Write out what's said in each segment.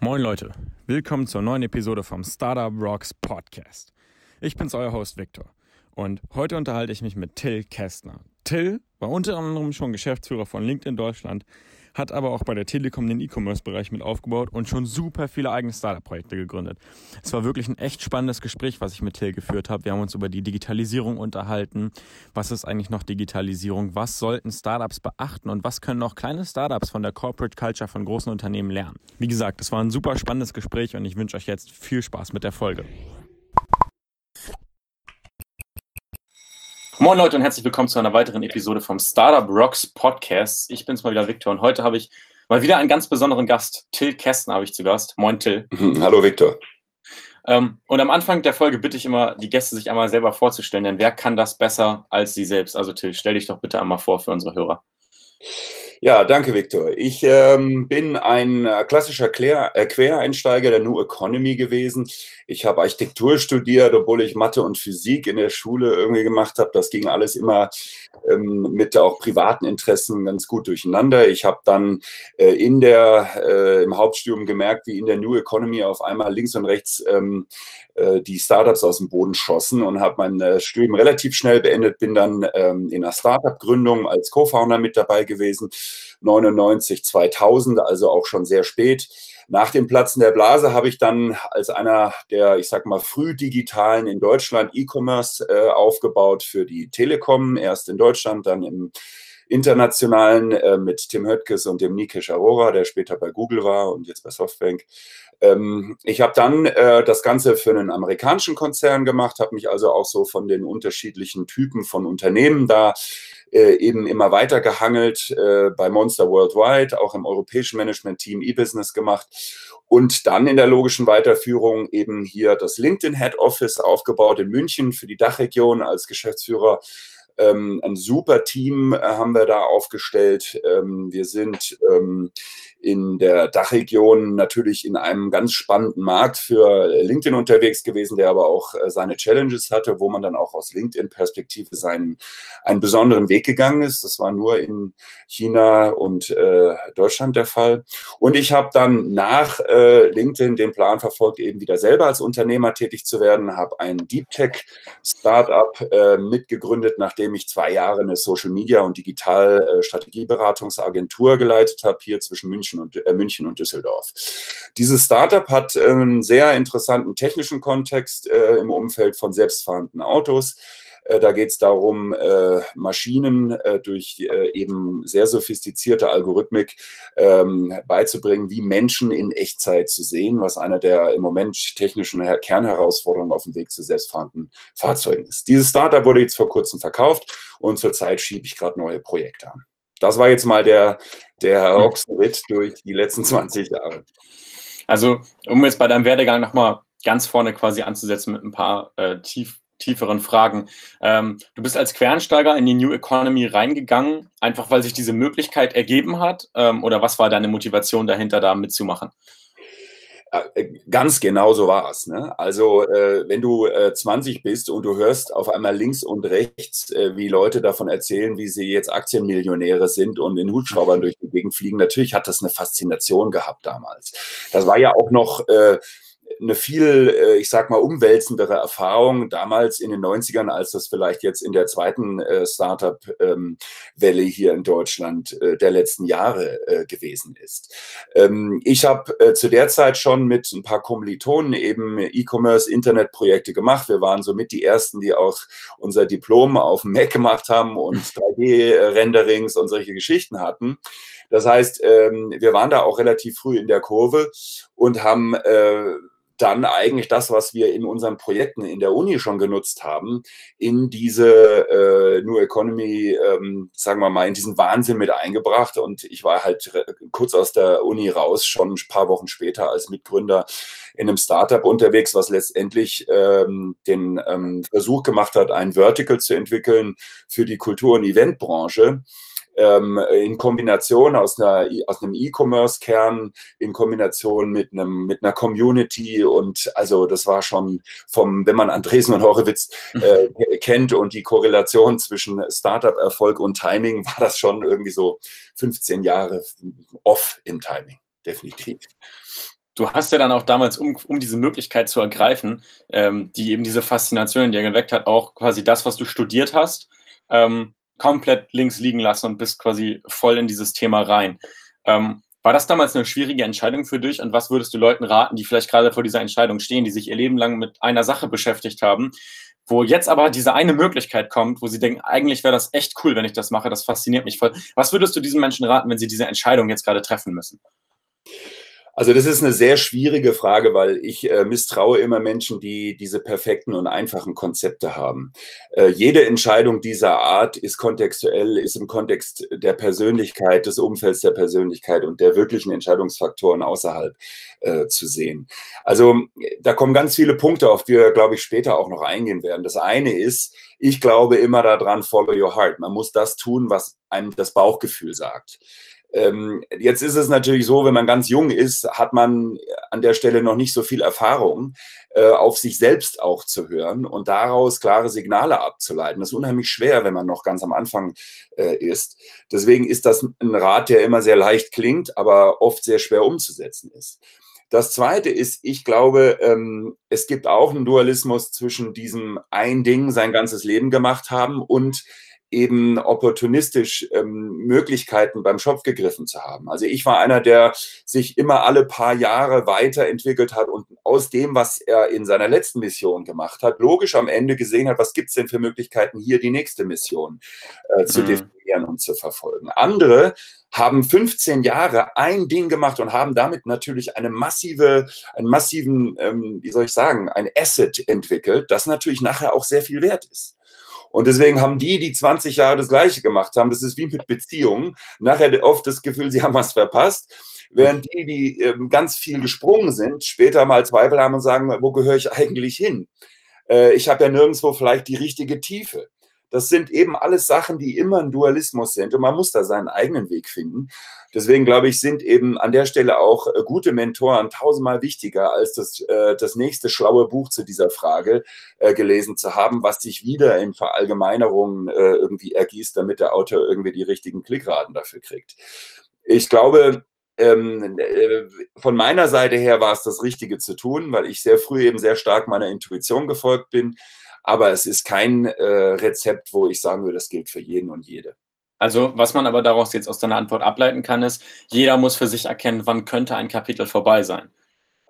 Moin Leute, willkommen zur neuen Episode vom Startup Rocks Podcast. Ich bin's, euer Host Victor. Und heute unterhalte ich mich mit Till Kästner. Till war unter anderem schon Geschäftsführer von LinkedIn Deutschland, hat aber auch bei der Telekom den E-Commerce-Bereich mit aufgebaut und schon super viele eigene Startup-Projekte gegründet. Es war wirklich ein echt spannendes Gespräch, was ich mit Till geführt habe. Wir haben uns über die Digitalisierung unterhalten. Was ist eigentlich noch Digitalisierung? Was sollten Startups beachten und was können auch kleine Startups von der Corporate Culture von großen Unternehmen lernen? Wie gesagt, es war ein super spannendes Gespräch und ich wünsche euch jetzt viel Spaß mit der Folge. Moin Leute und herzlich willkommen zu einer weiteren Episode vom Startup Rocks Podcast. Ich bin's mal wieder Victor und heute habe ich mal wieder einen ganz besonderen Gast. Till Kästner habe ich zu Gast. Moin Till. Hallo Victor. Ähm, und am Anfang der Folge bitte ich immer, die Gäste sich einmal selber vorzustellen, denn wer kann das besser als sie selbst? Also Till, stell dich doch bitte einmal vor für unsere Hörer. Ja, danke, Victor. Ich ähm, bin ein äh, klassischer äh, Quereinsteiger der New Economy gewesen. Ich habe Architektur studiert, obwohl ich Mathe und Physik in der Schule irgendwie gemacht habe. Das ging alles immer ähm, mit auch privaten Interessen ganz gut durcheinander. Ich habe dann äh, in der, äh, im Hauptstudium gemerkt, wie in der New Economy auf einmal links und rechts ähm, äh, die Startups aus dem Boden schossen und habe mein äh, Studium relativ schnell beendet, bin dann ähm, in einer Startup-Gründung als Co-Founder mit dabei gewesen, 99, 2000, also auch schon sehr spät. Nach dem Platzen der Blase habe ich dann als einer der, ich sag mal, früh digitalen in Deutschland E-Commerce äh, aufgebaut für die Telekom, erst in Deutschland, dann im internationalen äh, mit Tim Höttges und dem Nikesh Arora, der später bei Google war und jetzt bei Softbank. Ähm, ich habe dann äh, das Ganze für einen amerikanischen Konzern gemacht, habe mich also auch so von den unterschiedlichen Typen von Unternehmen da äh, eben immer weiter gehangelt, äh, bei Monster Worldwide, auch im europäischen Management-Team E-Business gemacht und dann in der logischen Weiterführung eben hier das LinkedIn Head Office aufgebaut in München für die Dachregion als Geschäftsführer ein super Team äh, haben wir da aufgestellt. Ähm, wir sind ähm, in der Dachregion natürlich in einem ganz spannenden Markt für LinkedIn unterwegs gewesen, der aber auch äh, seine Challenges hatte, wo man dann auch aus LinkedIn-Perspektive seinen einen besonderen Weg gegangen ist. Das war nur in China und äh, Deutschland der Fall. Und ich habe dann nach äh, LinkedIn den Plan verfolgt, eben wieder selber als Unternehmer tätig zu werden, habe ein Deep Tech Startup äh, mitgegründet, nachdem ich zwei Jahre eine Social Media und Digital äh, Strategieberatungsagentur geleitet habe, hier zwischen München München und, äh, München und Düsseldorf. Dieses Startup hat äh, einen sehr interessanten technischen Kontext äh, im Umfeld von selbstfahrenden Autos. Äh, da geht es darum, äh, Maschinen durch eben sehr sophistizierte Algorithmik ähm, beizubringen, wie Menschen in Echtzeit zu sehen, was einer der im Moment technischen Kernherausforderungen auf dem Weg zu selbstfahrenden Fahrzeugen ist. Dieses Startup wurde jetzt vor kurzem verkauft und zurzeit schiebe ich gerade neue Projekte an. Das war jetzt mal der, der Ochsenritt durch die letzten 20 Jahre. Also, um jetzt bei deinem Werdegang nochmal ganz vorne quasi anzusetzen mit ein paar äh, tief, tieferen Fragen. Ähm, du bist als Quernsteiger in die New Economy reingegangen, einfach weil sich diese Möglichkeit ergeben hat? Ähm, oder was war deine Motivation dahinter, da mitzumachen? Äh, ganz genau so war es. Ne? Also äh, wenn du äh, 20 bist und du hörst auf einmal links und rechts, äh, wie Leute davon erzählen, wie sie jetzt Aktienmillionäre sind und in Hubschraubern durch die Gegend fliegen, natürlich hat das eine Faszination gehabt damals. Das war ja auch noch äh, eine viel, äh, ich sag mal, umwälzendere Erfahrung damals in den 90ern, als das vielleicht jetzt in der zweiten äh, Startup-Welle hier in Deutschland äh, der letzten Jahre gewesen ist. Ähm, ich habe zu der Zeit schon mit ein paar Kommilitonen eben E-Commerce-Internetprojekte gemacht. Wir waren somit die ersten, die auch unser Diplom auf dem Mac gemacht haben und 3D-Renderings und solche Geschichten hatten. Das heißt, ähm, wir waren da auch relativ früh in der Kurve und haben dann eigentlich das, was wir in unseren Projekten in der Uni schon genutzt haben, in diese äh, New Economy, ähm, sagen wir mal, in diesen Wahnsinn mit eingebracht. Und ich war halt kurz aus der Uni raus, schon ein paar Wochen später als Mitgründer in einem Startup unterwegs, was letztendlich ähm, den ähm, Versuch gemacht hat, ein Vertical zu entwickeln für die Kultur- und Eventbranche ähm, in Kombination aus, einer, aus einem E-Commerce-Kern, in Kombination mit, einem, mit einer Community und also das war schon vom, wenn man Andresen und Horowitz äh, mhm. kennt und die Korrelation zwischen Startup-Erfolg und Timing, war das schon irgendwie so 15 Jahre off im Timing, definitiv. Du hast ja dann auch damals, um, um diese Möglichkeit zu ergreifen, ähm, die eben diese Faszination in dir geweckt hat, auch quasi das, was du studiert hast, ähm, komplett links liegen lassen und bist quasi voll in dieses Thema rein. Ähm, war das damals eine schwierige Entscheidung für dich? Und was würdest du Leuten raten, die vielleicht gerade vor dieser Entscheidung stehen, die sich ihr Leben lang mit einer Sache beschäftigt haben, wo jetzt aber diese eine Möglichkeit kommt, wo sie denken, eigentlich wäre das echt cool, wenn ich das mache, das fasziniert mich voll. Was würdest du diesen Menschen raten, wenn sie diese Entscheidung jetzt gerade treffen müssen? Also das ist eine sehr schwierige Frage, weil ich äh, misstraue immer Menschen, die diese perfekten und einfachen Konzepte haben. Äh, jede Entscheidung dieser Art ist kontextuell, ist im Kontext der Persönlichkeit, des Umfelds der Persönlichkeit und der wirklichen Entscheidungsfaktoren außerhalb äh, zu sehen. Also da kommen ganz viele Punkte, auf die wir, glaube ich, später auch noch eingehen werden. Das eine ist, ich glaube immer daran, follow your heart. Man muss das tun, was einem das Bauchgefühl sagt. Ähm, jetzt ist es natürlich so, wenn man ganz jung ist, hat man an der Stelle noch nicht so viel Erfahrung, äh, auf sich selbst auch zu hören und daraus klare Signale abzuleiten. Das ist unheimlich schwer, wenn man noch ganz am Anfang äh, ist. Deswegen ist das ein Rat, der immer sehr leicht klingt, aber oft sehr schwer umzusetzen ist. Das Zweite ist, ich glaube, ähm, es gibt auch einen Dualismus zwischen diesem ein Ding sein ganzes Leben gemacht haben und eben opportunistisch ähm, Möglichkeiten beim Schopf gegriffen zu haben. Also ich war einer, der sich immer alle paar Jahre weiterentwickelt hat und aus dem, was er in seiner letzten Mission gemacht hat, logisch am Ende gesehen hat, was gibt es denn für Möglichkeiten, hier die nächste Mission äh, zu mhm. definieren und zu verfolgen. Andere haben 15 Jahre ein Ding gemacht und haben damit natürlich eine massive, einen massiven, ähm, wie soll ich sagen, ein Asset entwickelt, das natürlich nachher auch sehr viel wert ist. Und deswegen haben die, die 20 Jahre das Gleiche gemacht haben, das ist wie mit Beziehungen, nachher oft das Gefühl, sie haben was verpasst. Während die, die ähm, ganz viel gesprungen sind, später mal Zweifel haben und sagen, wo gehöre ich eigentlich hin? Äh, ich habe ja nirgendwo vielleicht die richtige Tiefe. Das sind eben alles Sachen, die immer ein Dualismus sind und man muss da seinen eigenen Weg finden. Deswegen glaube ich, sind eben an der Stelle auch äh, gute Mentoren tausendmal wichtiger, als das, äh, das nächste schlaue Buch zu dieser Frage äh, gelesen zu haben, was sich wieder in Verallgemeinerungen äh, irgendwie ergießt, damit der Autor irgendwie die richtigen Klickraten dafür kriegt. Ich glaube, ähm, äh, von meiner Seite her war es das Richtige zu tun, weil ich sehr früh eben sehr stark meiner Intuition gefolgt bin. Aber es ist kein äh, Rezept, wo ich sagen würde, das gilt für jeden und jede. Also, was man aber daraus jetzt aus deiner Antwort ableiten kann, ist, jeder muss für sich erkennen, wann könnte ein Kapitel vorbei sein.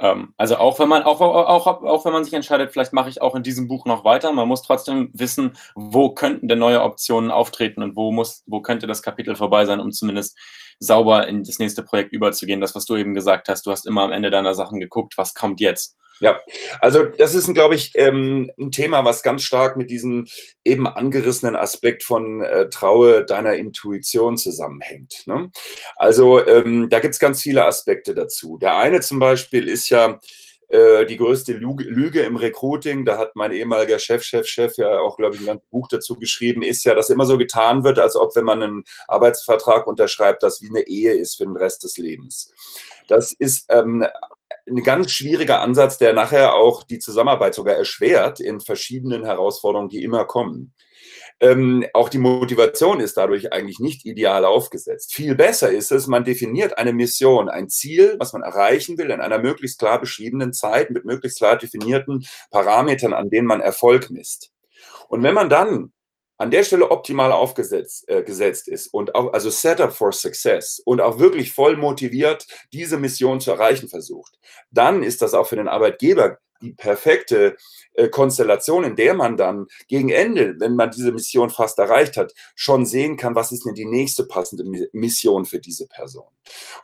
Ähm, also auch wenn man, auch, auch, auch wenn man sich entscheidet, vielleicht mache ich auch in diesem Buch noch weiter, man muss trotzdem wissen, wo könnten denn neue Optionen auftreten und wo muss, wo könnte das Kapitel vorbei sein, um zumindest sauber in das nächste Projekt überzugehen. Das, was du eben gesagt hast, du hast immer am Ende deiner Sachen geguckt, was kommt jetzt. Ja, also das ist, glaube ich, ähm, ein Thema, was ganz stark mit diesem eben angerissenen Aspekt von äh, Traue deiner Intuition zusammenhängt. Ne? Also ähm, da gibt es ganz viele Aspekte dazu. Der eine zum Beispiel ist ja, äh, die größte Lüge, im Recruiting, da hat mein ehemaliger Chef, Chef, Chef ja auch, glaube ich, ein ganzes Buch dazu geschrieben, ist ja, dass immer so getan wird, als ob, wenn man einen Arbeitsvertrag unterschreibt, das wie eine Ehe ist für den Rest des Lebens. Das ist ähm, ein ganz schwieriger Ansatz, der nachher auch die Zusammenarbeit sogar erschwert in verschiedenen Herausforderungen, die immer kommen. Ähm, auch die Motivation ist dadurch eigentlich nicht ideal aufgesetzt. Viel besser ist es, man definiert eine Mission, ein Ziel, was man erreichen will, in einer möglichst klar beschriebenen Zeit mit möglichst klar definierten Parametern, an denen man Erfolg misst. Und wenn man dann an der Stelle optimal aufgesetzt äh, gesetzt ist und auch, also Setup for Success und auch wirklich voll motiviert diese Mission zu erreichen versucht, dann ist das auch für den Arbeitgeber die perfekte äh, Konstellation, in der man dann gegen Ende, wenn man diese Mission fast erreicht hat, schon sehen kann, was ist denn die nächste passende Mission für diese Person.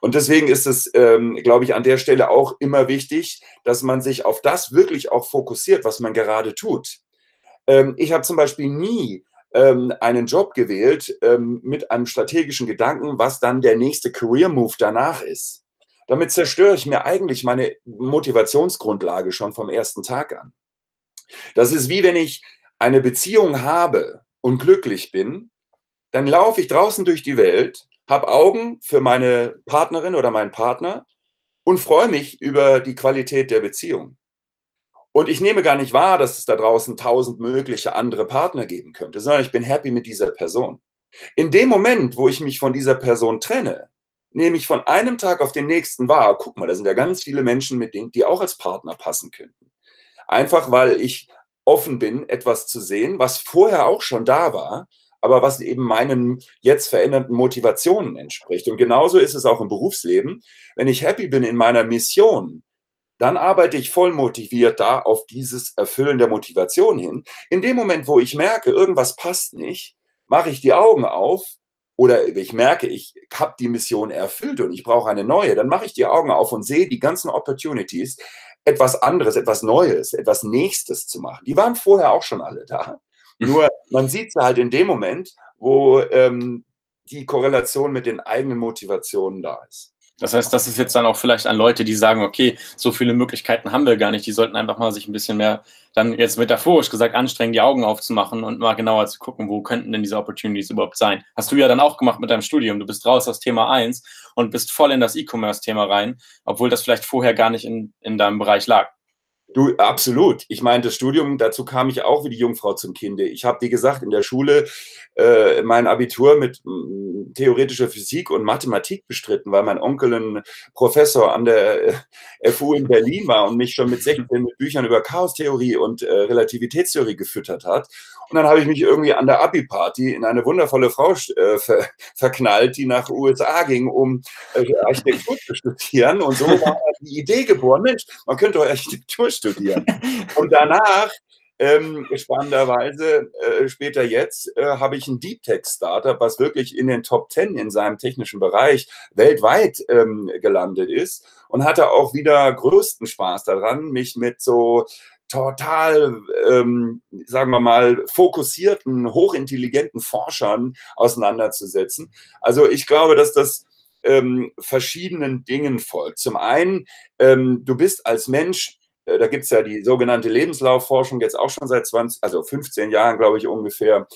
Und deswegen ist es, ähm, glaube ich, an der Stelle auch immer wichtig, dass man sich auf das wirklich auch fokussiert, was man gerade tut. Ähm, ich habe zum Beispiel nie ähm, einen Job gewählt ähm, mit einem strategischen Gedanken, was dann der nächste Career Move danach ist. Damit zerstöre ich mir eigentlich meine Motivationsgrundlage schon vom ersten Tag an. Das ist wie wenn ich eine Beziehung habe und glücklich bin, dann laufe ich draußen durch die Welt, habe Augen für meine Partnerin oder meinen Partner und freue mich über die Qualität der Beziehung. Und ich nehme gar nicht wahr, dass es da draußen tausend mögliche andere Partner geben könnte, sondern ich bin happy mit dieser Person. In dem Moment, wo ich mich von dieser Person trenne, nehme ich von einem Tag auf den nächsten wahr, guck mal, da sind ja ganz viele Menschen mit denen, die auch als Partner passen könnten. Einfach weil ich offen bin, etwas zu sehen, was vorher auch schon da war, aber was eben meinen jetzt veränderten Motivationen entspricht. Und genauso ist es auch im Berufsleben. Wenn ich happy bin in meiner Mission, dann arbeite ich voll motiviert da auf dieses Erfüllen der Motivation hin. In dem Moment, wo ich merke, irgendwas passt nicht, mache ich die Augen auf oder ich merke, ich habe die Mission erfüllt und ich brauche eine neue, dann mache ich die Augen auf und sehe die ganzen Opportunities, etwas anderes, etwas Neues, etwas Nächstes zu machen. Die waren vorher auch schon alle da. Nur man sieht sie halt in dem Moment, wo ähm, die Korrelation mit den eigenen Motivationen da ist. Das heißt, das ist jetzt dann auch vielleicht an Leute, die sagen, okay, so viele Möglichkeiten haben wir gar nicht. Die sollten einfach mal sich ein bisschen mehr, dann jetzt metaphorisch gesagt, anstrengen, die Augen aufzumachen und mal genauer zu gucken, wo könnten denn diese Opportunities überhaupt sein. Hast du ja dann auch gemacht mit deinem Studium. Du bist raus aus Thema 1 und bist voll in das E-Commerce-Thema rein, obwohl das vielleicht vorher gar nicht in, in deinem Bereich lag. Du, absolut. Ich meine, das Studium, dazu kam ich auch wie die Jungfrau zum Kinde. Ich habe, wie gesagt, in der Schule äh, mein Abitur mit m, theoretischer Physik und Mathematik bestritten, weil mein Onkel ein Professor an der äh, FU in Berlin war und mich schon mit 16 mit Büchern über Chaostheorie und äh, Relativitätstheorie gefüttert hat. Und dann habe ich mich irgendwie an der Abi-Party in eine wundervolle Frau äh, ver verknallt, die nach USA ging, um äh, Architektur zu studieren. Und so war die Idee geboren, Mensch, man könnte doch Architektur studieren. Und danach ähm, spannenderweise, äh, später jetzt, äh, habe ich ein Deep Tech Startup, was wirklich in den Top 10 in seinem technischen Bereich weltweit ähm, gelandet ist und hatte auch wieder größten Spaß daran, mich mit so total, ähm, sagen wir mal, fokussierten, hochintelligenten Forschern auseinanderzusetzen. Also ich glaube, dass das ähm, verschiedenen Dingen folgt. Zum einen, ähm, du bist als Mensch, da gibt es ja die sogenannte Lebenslaufforschung jetzt auch schon seit 20, also 15 Jahren, glaube ich, ungefähr.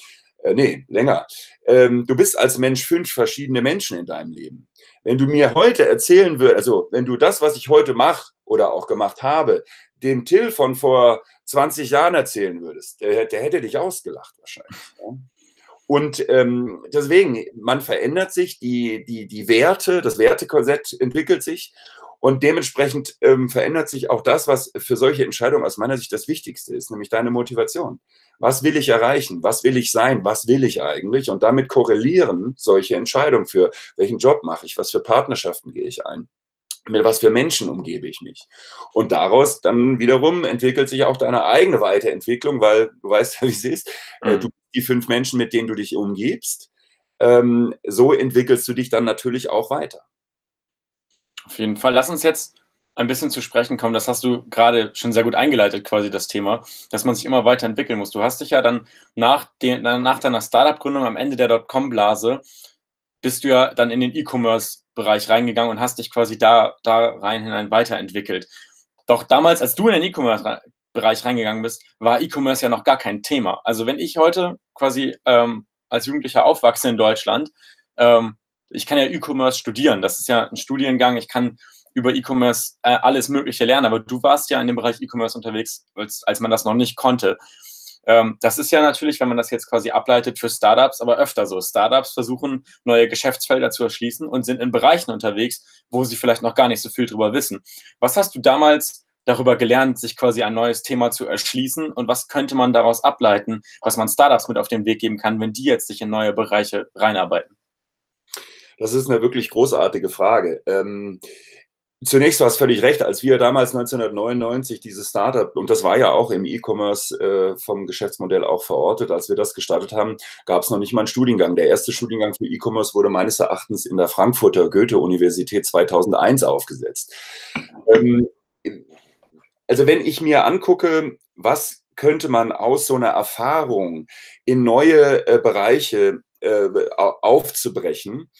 Äh, nee, länger. Ähm, du bist als Mensch fünf verschiedene Menschen in deinem Leben. Wenn du mir heute erzählen würdest, also wenn du das, was ich heute mache oder auch gemacht habe, dem Till von vor 20 Jahren erzählen würdest, der, der hätte dich ausgelacht wahrscheinlich. Ja? Und ähm, deswegen, man verändert sich, die, die, die Werte, das Wertekorsett entwickelt sich und dementsprechend ähm, verändert sich auch das, was für solche Entscheidungen aus meiner Sicht das Wichtigste ist, nämlich deine Motivation. Was will ich erreichen? Was will ich sein? Was will ich eigentlich? Und damit korrelieren solche Entscheidungen für welchen Job mache ich? Was für Partnerschaften gehe ich ein? mit was für Menschen umgebe ich mich. Und daraus dann wiederum entwickelt sich auch deine eigene Weiterentwicklung, weil du weißt ja, wie es ist. Äh, mhm. Du die fünf Menschen, mit denen du dich umgibst, ähm, so entwickelst du dich dann natürlich auch weiter. Auf jeden Fall. Lass uns jetzt ein bisschen zu sprechen kommen. Das hast du gerade schon sehr gut eingeleitet, quasi das Thema, dass man sich immer weiterentwickeln muss. Du hast dich ja dann nach, den, nach deiner Startup-Gründung am Ende der Dotcom-Blase, bist du ja dann in den E-Commerce Bereich reingegangen und hast dich quasi da, da rein hinein weiterentwickelt. Doch damals, als du in den E-Commerce-Bereich reingegangen bist, war E-Commerce ja noch gar kein Thema. Also wenn ich heute quasi ähm, als Jugendlicher aufwachse in Deutschland, ähm, ich kann ja E-Commerce studieren. Das ist ja ein Studiengang. Ich kann über E-Commerce äh, alles Mögliche lernen. Aber du warst ja in dem Bereich E-Commerce unterwegs, als, als man das noch nicht konnte. Ähm, das ist ja natürlich, wenn man das jetzt quasi ableitet für Startups, aber öfter so. Startups versuchen, neue Geschäftsfelder zu erschließen und sind in Bereichen unterwegs, wo sie vielleicht noch gar nicht so viel drüber wissen. Was hast du damals darüber gelernt, sich quasi ein neues Thema zu erschließen und was könnte man daraus ableiten, was man Startups mit auf den Weg geben kann, wenn die jetzt sich in neue Bereiche reinarbeiten? Das ist eine wirklich großartige Frage. Ähm, Zunächst war es völlig recht, als wir damals 1999 dieses Startup, und das war ja auch im E-Commerce äh, vom Geschäftsmodell auch verortet, als wir das gestartet haben, gab es noch nicht mal einen Studiengang. Der erste Studiengang für E-Commerce wurde meines Erachtens in der Frankfurter Goethe-Universität 2001 aufgesetzt. Ähm, also wenn ich mir angucke, was könnte man aus so einer Erfahrung in neue äh, Bereiche äh, aufzubrechen,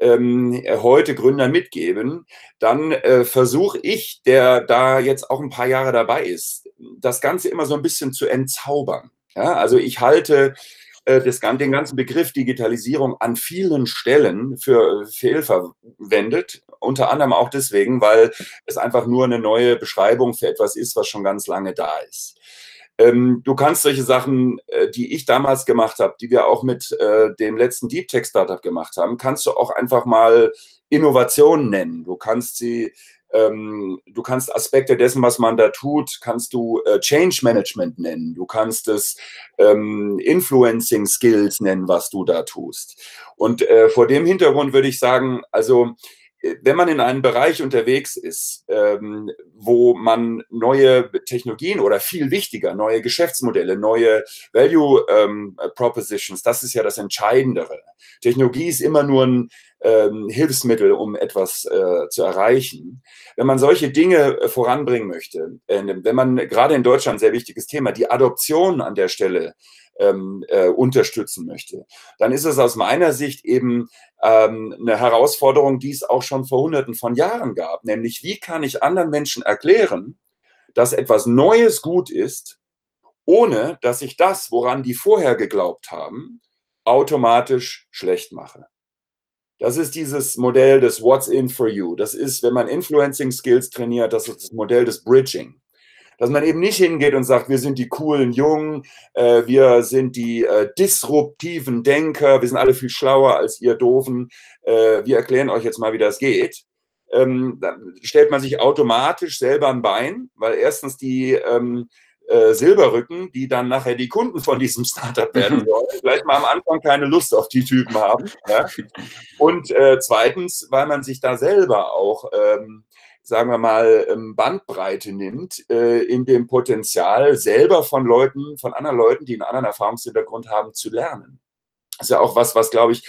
ähm, heute Gründer mitgeben, dann äh, versuche ich, der da jetzt auch ein paar Jahre dabei ist, das Ganze immer so ein bisschen zu entzaubern. Ja, also ich halte äh, das, den ganzen Begriff Digitalisierung an vielen Stellen für fehlverwendet, unter anderem auch deswegen, weil es einfach nur eine neue Beschreibung für etwas ist, was schon ganz lange da ist. Ähm, du kannst solche Sachen, äh, die ich damals gemacht habe, die wir auch mit äh, dem letzten Deep Tech Startup gemacht haben, kannst du auch einfach mal Innovation nennen. Du kannst sie ähm, du kannst Aspekte dessen, was man da tut, kannst du äh, Change Management nennen. Du kannst es ähm, Influencing Skills nennen, was du da tust. Und äh, vor dem Hintergrund würde ich sagen, also wenn man in einem Bereich unterwegs ist, ähm, wo man neue Technologien oder viel wichtiger, neue Geschäftsmodelle, neue Value ähm, Propositions, das ist ja das Entscheidendere. Technologie ist immer nur ein ähm, Hilfsmittel, um etwas äh, zu erreichen. Wenn man solche Dinge äh, voranbringen möchte, äh, wenn man gerade in Deutschland sehr wichtiges Thema, die Adoption an der Stelle ähm, äh, unterstützen möchte, dann ist es aus meiner Sicht eben ähm, eine Herausforderung, die es auch schon vor Hunderten von Jahren gab, nämlich wie kann ich anderen Menschen erklären, dass etwas Neues gut ist, ohne dass ich das, woran die vorher geglaubt haben, automatisch schlecht mache. Das ist dieses Modell des What's in for you. Das ist, wenn man Influencing Skills trainiert, das ist das Modell des Bridging dass man eben nicht hingeht und sagt, wir sind die coolen Jungen, äh, wir sind die äh, disruptiven Denker, wir sind alle viel schlauer als ihr Doofen, äh, wir erklären euch jetzt mal, wie das geht. Ähm, dann stellt man sich automatisch selber ein Bein, weil erstens die ähm, äh, Silberrücken, die dann nachher die Kunden von diesem Startup werden sollen, vielleicht mal am Anfang keine Lust auf die Typen haben. Ja? Und äh, zweitens, weil man sich da selber auch ähm, sagen wir mal, ähm, Bandbreite nimmt, äh, in dem Potenzial, selber von Leuten, von anderen Leuten, die einen anderen Erfahrungshintergrund haben, zu lernen. Ist ja auch was, was, glaube ich,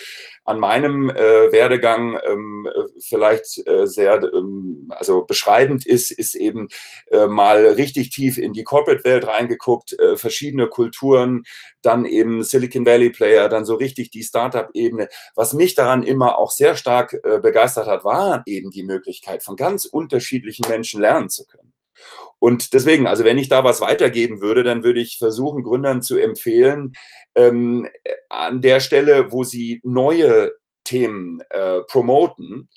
an meinem äh, Werdegang ähm, äh, vielleicht äh, sehr ähm, also beschreibend ist, ist eben äh, mal richtig tief in die Corporate-Welt reingeguckt, äh, verschiedene Kulturen, dann eben Silicon Valley Player, dann so richtig die Startup-Ebene. Was mich daran immer auch sehr stark äh, begeistert hat, war eben die Möglichkeit, von ganz unterschiedlichen Menschen lernen zu können. Und deswegen, also wenn ich da was weitergeben würde, dann würde ich versuchen, Gründern zu empfehlen, ähm, an der Stelle, wo sie neue Themen äh, promoten,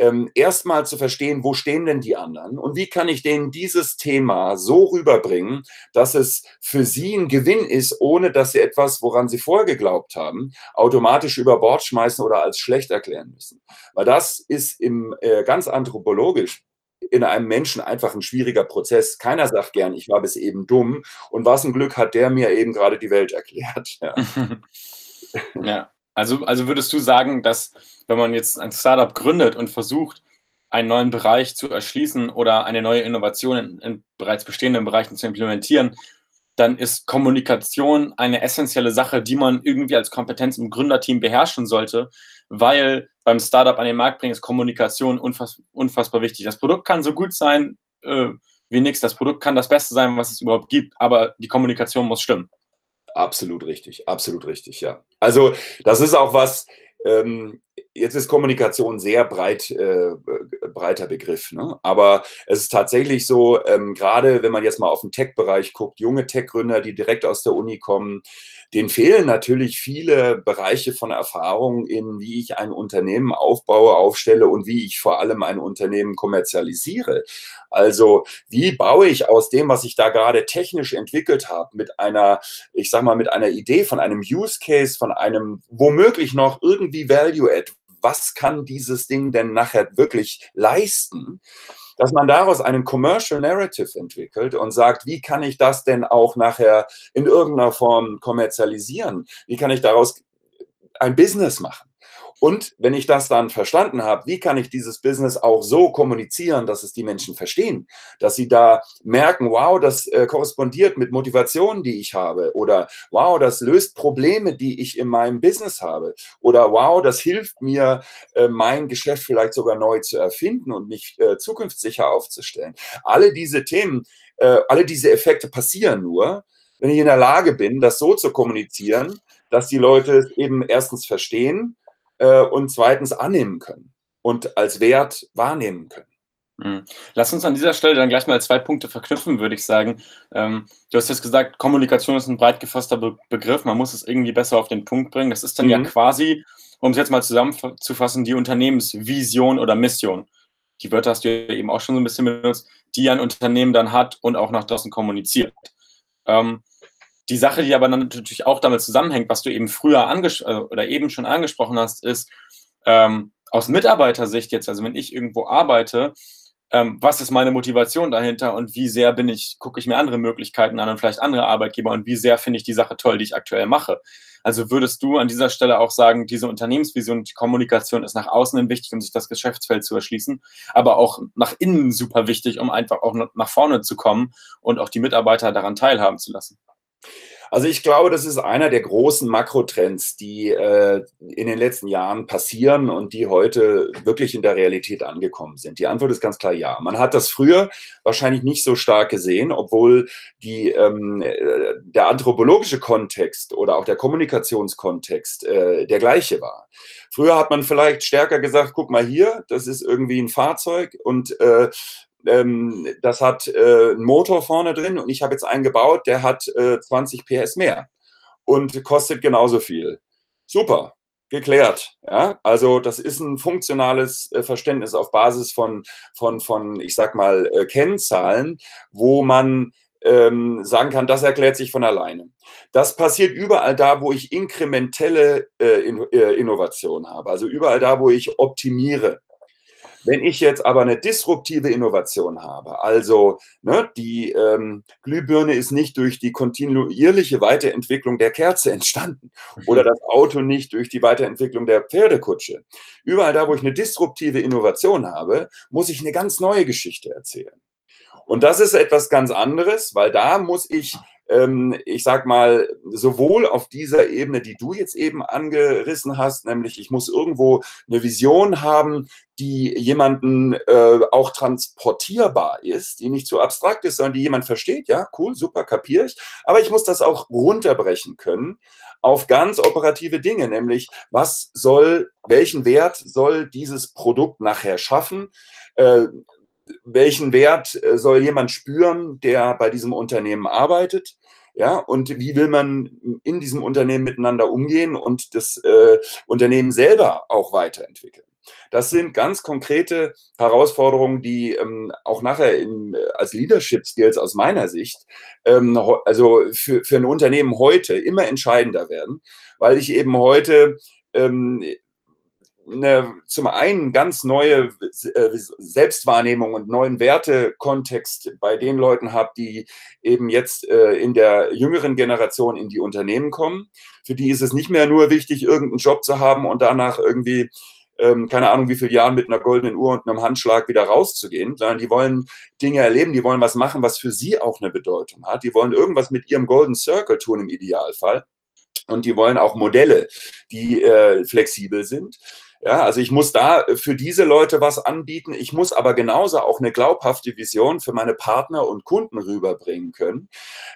ähm, erstmal zu verstehen, wo stehen denn die anderen und wie kann ich denen dieses Thema so rüberbringen, dass es für sie ein Gewinn ist, ohne dass sie etwas, woran sie vorher geglaubt haben, automatisch über Bord schmeißen oder als schlecht erklären müssen. Weil das ist im äh, ganz anthropologisch in einem Menschen einfach ein schwieriger Prozess. Keiner sagt gern, ich war bis eben dumm. Und was ein Glück hat der mir eben gerade die Welt erklärt. Ja, ja. Also, also würdest du sagen, dass wenn man jetzt ein Startup gründet und versucht, einen neuen Bereich zu erschließen oder eine neue Innovation in, in bereits bestehenden Bereichen zu implementieren, dann ist Kommunikation eine essentielle Sache, die man irgendwie als Kompetenz im Gründerteam beherrschen sollte, weil beim Startup an den Markt bringen ist Kommunikation unfass, unfassbar wichtig. Das Produkt kann so gut sein äh, wie nichts. Das Produkt kann das Beste sein, was es überhaupt gibt, aber die Kommunikation muss stimmen. Absolut richtig, absolut richtig, ja. Also das ist auch was, ähm, jetzt ist Kommunikation sehr breit, äh, breiter Begriff, ne? aber es ist tatsächlich so, ähm, gerade wenn man jetzt mal auf den Tech-Bereich guckt, junge Tech-Gründer, die direkt aus der Uni kommen, denen fehlen natürlich viele Bereiche von Erfahrung in, wie ich ein Unternehmen aufbaue, aufstelle und wie ich vor allem ein Unternehmen kommerzialisiere. Also wie baue ich aus dem, was ich da gerade technisch entwickelt habe, mit einer, ich sag mal, mit einer Idee von einem Use Case, von einem womöglich noch irgendwie Value-Add, was kann dieses Ding denn nachher wirklich leisten? Dass man daraus einen Commercial Narrative entwickelt und sagt, wie kann ich das denn auch nachher in irgendeiner Form kommerzialisieren? Wie kann ich daraus ein Business machen? Und wenn ich das dann verstanden habe, wie kann ich dieses Business auch so kommunizieren, dass es die Menschen verstehen, dass sie da merken, wow, das äh, korrespondiert mit Motivationen, die ich habe. Oder wow, das löst Probleme, die ich in meinem Business habe. Oder wow, das hilft mir, äh, mein Geschäft vielleicht sogar neu zu erfinden und mich äh, zukunftssicher aufzustellen. Alle diese Themen, äh, alle diese Effekte passieren nur, wenn ich in der Lage bin, das so zu kommunizieren, dass die Leute es eben erstens verstehen, äh, und zweitens annehmen können und als Wert wahrnehmen können. Mhm. Lass uns an dieser Stelle dann gleich mal zwei Punkte verknüpfen, würde ich sagen. Ähm, du hast jetzt gesagt, Kommunikation ist ein breit gefasster Be Begriff, man muss es irgendwie besser auf den Punkt bringen. Das ist dann mhm. ja quasi, um es jetzt mal zusammenzufassen, die Unternehmensvision oder Mission. Die Wörter hast du ja eben auch schon so ein bisschen benutzt, die ein Unternehmen dann hat und auch nach draußen kommuniziert. Ähm, die Sache, die aber natürlich auch damit zusammenhängt, was du eben früher äh, oder eben schon angesprochen hast, ist, ähm, aus Mitarbeitersicht jetzt, also wenn ich irgendwo arbeite, ähm, was ist meine Motivation dahinter und wie sehr bin ich, gucke ich mir andere Möglichkeiten an und vielleicht andere Arbeitgeber und wie sehr finde ich die Sache toll, die ich aktuell mache. Also würdest du an dieser Stelle auch sagen, diese Unternehmensvision, die Kommunikation ist nach außen hin wichtig, um sich das Geschäftsfeld zu erschließen, aber auch nach innen super wichtig, um einfach auch nach vorne zu kommen und auch die Mitarbeiter daran teilhaben zu lassen? Also ich glaube, das ist einer der großen Makrotrends, die äh, in den letzten Jahren passieren und die heute wirklich in der Realität angekommen sind. Die Antwort ist ganz klar ja. Man hat das früher wahrscheinlich nicht so stark gesehen, obwohl die, ähm, äh, der anthropologische Kontext oder auch der Kommunikationskontext äh, der gleiche war. Früher hat man vielleicht stärker gesagt, guck mal hier, das ist irgendwie ein Fahrzeug und äh, ähm, das hat äh, einen Motor vorne drin und ich habe jetzt einen gebaut, der hat äh, 20 PS mehr und kostet genauso viel. Super, geklärt. Ja? Also das ist ein funktionales äh, Verständnis auf Basis von, von, von ich sag mal, äh, Kennzahlen, wo man ähm, sagen kann, das erklärt sich von alleine. Das passiert überall da, wo ich inkrementelle äh, in, äh, Innovation habe, also überall da, wo ich optimiere. Wenn ich jetzt aber eine disruptive Innovation habe, also ne, die ähm, Glühbirne ist nicht durch die kontinuierliche Weiterentwicklung der Kerze entstanden oder das Auto nicht durch die Weiterentwicklung der Pferdekutsche. Überall da, wo ich eine disruptive Innovation habe, muss ich eine ganz neue Geschichte erzählen. Und das ist etwas ganz anderes, weil da muss ich ich sag mal, sowohl auf dieser Ebene, die du jetzt eben angerissen hast, nämlich ich muss irgendwo eine Vision haben, die jemanden äh, auch transportierbar ist, die nicht zu abstrakt ist, sondern die jemand versteht, ja, cool, super, kapiere ich. Aber ich muss das auch runterbrechen können auf ganz operative Dinge, nämlich was soll, welchen Wert soll dieses Produkt nachher schaffen? Äh, welchen Wert äh, soll jemand spüren, der bei diesem Unternehmen arbeitet? Ja, und wie will man in diesem Unternehmen miteinander umgehen und das äh, Unternehmen selber auch weiterentwickeln? Das sind ganz konkrete Herausforderungen, die ähm, auch nachher in, als Leadership Skills aus meiner Sicht, ähm, also für, für ein Unternehmen heute immer entscheidender werden, weil ich eben heute ähm, eine, zum einen ganz neue äh, Selbstwahrnehmung und neuen Wertekontext bei den Leuten habe, die eben jetzt äh, in der jüngeren Generation in die Unternehmen kommen. Für die ist es nicht mehr nur wichtig, irgendeinen Job zu haben und danach irgendwie ähm, keine Ahnung, wie viele Jahren mit einer goldenen Uhr und einem Handschlag wieder rauszugehen, sondern die wollen Dinge erleben, die wollen was machen, was für sie auch eine Bedeutung hat. Die wollen irgendwas mit ihrem Golden Circle tun im Idealfall. Und die wollen auch Modelle, die äh, flexibel sind. Ja, also ich muss da für diese Leute was anbieten. Ich muss aber genauso auch eine glaubhafte Vision für meine Partner und Kunden rüberbringen können.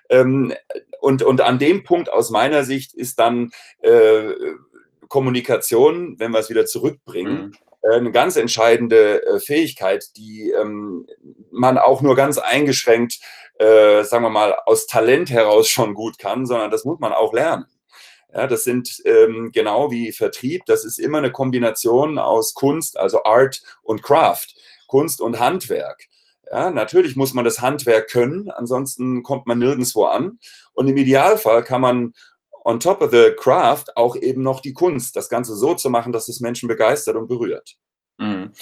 Ähm, und, und an dem Punkt aus meiner Sicht ist dann äh, Kommunikation, wenn wir es wieder zurückbringen, mhm äh, eine ganz entscheidende äh, Fähigkeit, die ähm, man auch nur ganz eingeschränkt, äh, sagen wir mal, aus Talent heraus schon gut kann, sondern das muss man auch lernen. Ja, das sind ähm, genau wie Vertrieb, das ist immer eine Kombination aus Kunst, also Art und Craft, Kunst und Handwerk. Ja, natürlich muss man das Handwerk können, ansonsten kommt man nirgendwo an. Und im Idealfall kann man on top of the craft auch eben noch die Kunst, das Ganze so zu machen, dass es Menschen begeistert und berührt. Mhm.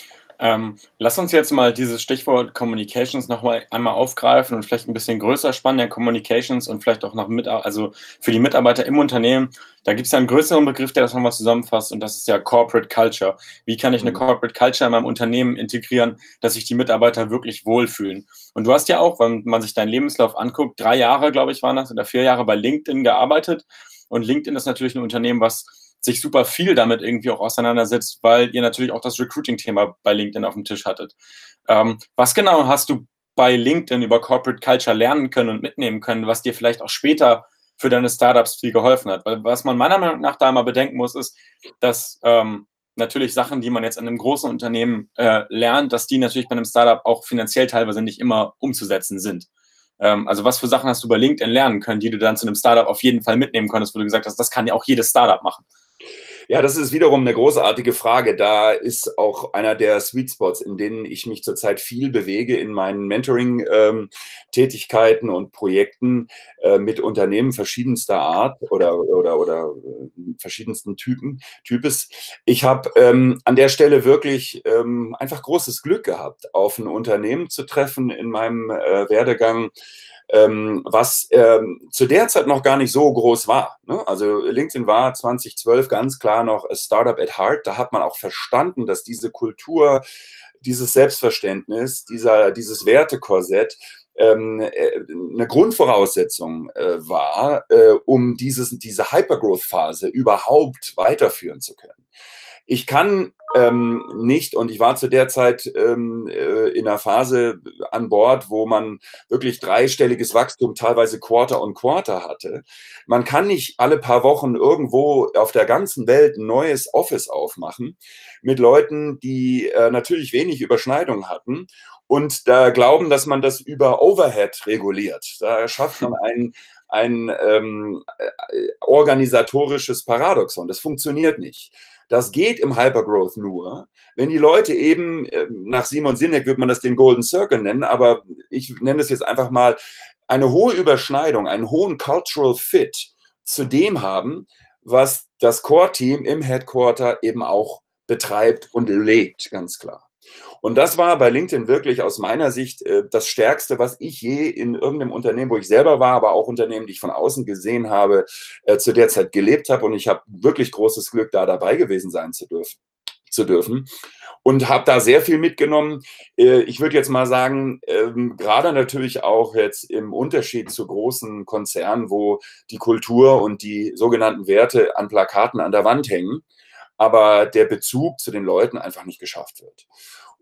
Ähm, lass uns jetzt mal dieses Stichwort Communications nochmal einmal aufgreifen und vielleicht ein bisschen größer spannen, der Communications und vielleicht auch noch mit, also für die Mitarbeiter im Unternehmen. Da gibt es ja einen größeren Begriff, der das nochmal zusammenfasst und das ist ja Corporate Culture. Wie kann ich eine mhm. Corporate Culture in meinem Unternehmen integrieren, dass sich die Mitarbeiter wirklich wohlfühlen? Und du hast ja auch, wenn man sich deinen Lebenslauf anguckt, drei Jahre, glaube ich, waren das, oder vier Jahre bei LinkedIn gearbeitet. Und LinkedIn ist natürlich ein Unternehmen, was sich super viel damit irgendwie auch auseinandersetzt, weil ihr natürlich auch das Recruiting-Thema bei LinkedIn auf dem Tisch hattet. Ähm, was genau hast du bei LinkedIn über Corporate Culture lernen können und mitnehmen können, was dir vielleicht auch später für deine Startups viel geholfen hat? Weil was man meiner Meinung nach da mal bedenken muss, ist, dass ähm, natürlich Sachen, die man jetzt in einem großen Unternehmen äh, lernt, dass die natürlich bei einem Startup auch finanziell teilweise nicht immer umzusetzen sind. Ähm, also was für Sachen hast du bei LinkedIn lernen können, die du dann zu einem Startup auf jeden Fall mitnehmen konntest, wo du gesagt hast, das kann ja auch jedes Startup machen? Ja, das ist wiederum eine großartige Frage. Da ist auch einer der Sweet Spots, in denen ich mich zurzeit viel bewege in meinen Mentoring-Themen, Tätigkeiten und Projekten äh, mit Unternehmen verschiedenster Art oder, oder, oder äh, verschiedensten Typen, Types. Ich habe ähm, an der Stelle wirklich ähm, einfach großes Glück gehabt, auf ein Unternehmen zu treffen in meinem äh, Werdegang, ähm, was ähm, zu der Zeit noch gar nicht so groß war. Ne? Also LinkedIn war 2012 ganz klar noch a Startup at Heart. Da hat man auch verstanden, dass diese Kultur, dieses Selbstverständnis, dieser, dieses Wertekorsett ähm, äh, eine Grundvoraussetzung äh, war, äh, um dieses, diese Hypergrowth-Phase überhaupt weiterführen zu können. Ich kann ähm, nicht, und ich war zu der Zeit ähm, äh, in einer Phase an Bord, wo man wirklich dreistelliges Wachstum, teilweise Quarter on Quarter hatte. Man kann nicht alle paar Wochen irgendwo auf der ganzen Welt ein neues Office aufmachen mit Leuten, die äh, natürlich wenig Überschneidung hatten und da glauben, dass man das über Overhead reguliert. Da schafft man ein, ein ähm, äh, organisatorisches Paradoxon. Das funktioniert nicht. Das geht im Hypergrowth nur, wenn die Leute eben, äh, nach Simon Sinek würde man das den Golden Circle nennen, aber ich nenne es jetzt einfach mal, eine hohe Überschneidung, einen hohen Cultural Fit zu dem haben, was das Core-Team im Headquarter eben auch betreibt und lebt, ganz klar. Und das war bei LinkedIn wirklich aus meiner Sicht äh, das Stärkste, was ich je in irgendeinem Unternehmen, wo ich selber war, aber auch Unternehmen, die ich von außen gesehen habe, äh, zu der Zeit gelebt habe. Und ich habe wirklich großes Glück, da dabei gewesen sein zu dürfen. Zu dürfen und habe da sehr viel mitgenommen. Äh, ich würde jetzt mal sagen, ähm, gerade natürlich auch jetzt im Unterschied zu großen Konzernen, wo die Kultur und die sogenannten Werte an Plakaten an der Wand hängen, aber der Bezug zu den Leuten einfach nicht geschafft wird.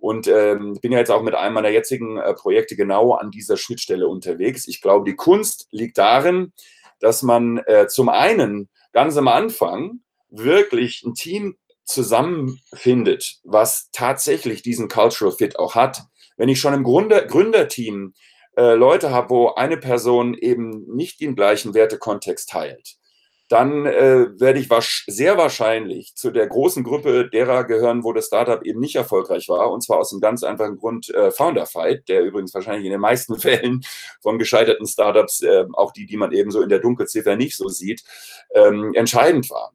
Und ähm, bin ja jetzt auch mit einem meiner jetzigen äh, Projekte genau an dieser Schnittstelle unterwegs. Ich glaube, die Kunst liegt darin, dass man äh, zum einen ganz am Anfang wirklich ein Team zusammenfindet, was tatsächlich diesen Cultural Fit auch hat. Wenn ich schon im Grunde, Gründerteam äh, Leute habe, wo eine Person eben nicht den gleichen Wertekontext teilt, dann äh, werde ich sehr wahrscheinlich zu der großen Gruppe derer gehören, wo das Startup eben nicht erfolgreich war. Und zwar aus einem ganz einfachen Grund äh, Founder Fight, der übrigens wahrscheinlich in den meisten Fällen von gescheiterten Startups, äh, auch die, die man eben so in der Dunkelziffer nicht so sieht, ähm, entscheidend war.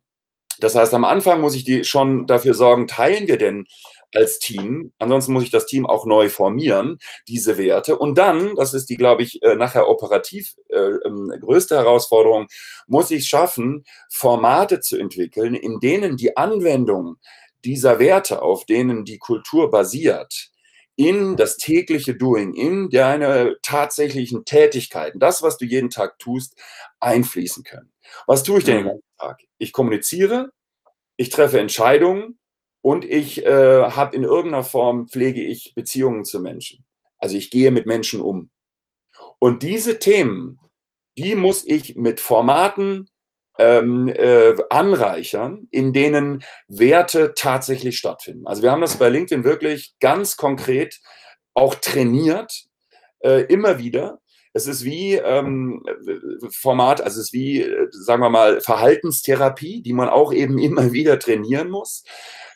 Das heißt, am Anfang muss ich die schon dafür sorgen, teilen wir denn als Team. Ansonsten muss ich das Team auch neu formieren, diese Werte. Und dann, das ist die, glaube ich, äh, nachher operativ äh, ähm, größte Herausforderung, muss ich schaffen, Formate zu entwickeln, in denen die Anwendung dieser Werte, auf denen die Kultur basiert, in das tägliche Doing, in deine tatsächlichen Tätigkeiten, das, was du jeden Tag tust, einfließen können. Was tue ich denn den mhm. ganzen Tag? Ich kommuniziere, ich treffe Entscheidungen, und ich äh, habe in irgendeiner Form, pflege ich Beziehungen zu Menschen. Also ich gehe mit Menschen um. Und diese Themen, die muss ich mit Formaten ähm, äh, anreichern, in denen Werte tatsächlich stattfinden. Also wir haben das bei LinkedIn wirklich ganz konkret auch trainiert, äh, immer wieder. Es ist wie ähm, Format, also es ist wie, sagen wir mal, Verhaltenstherapie, die man auch eben immer wieder trainieren muss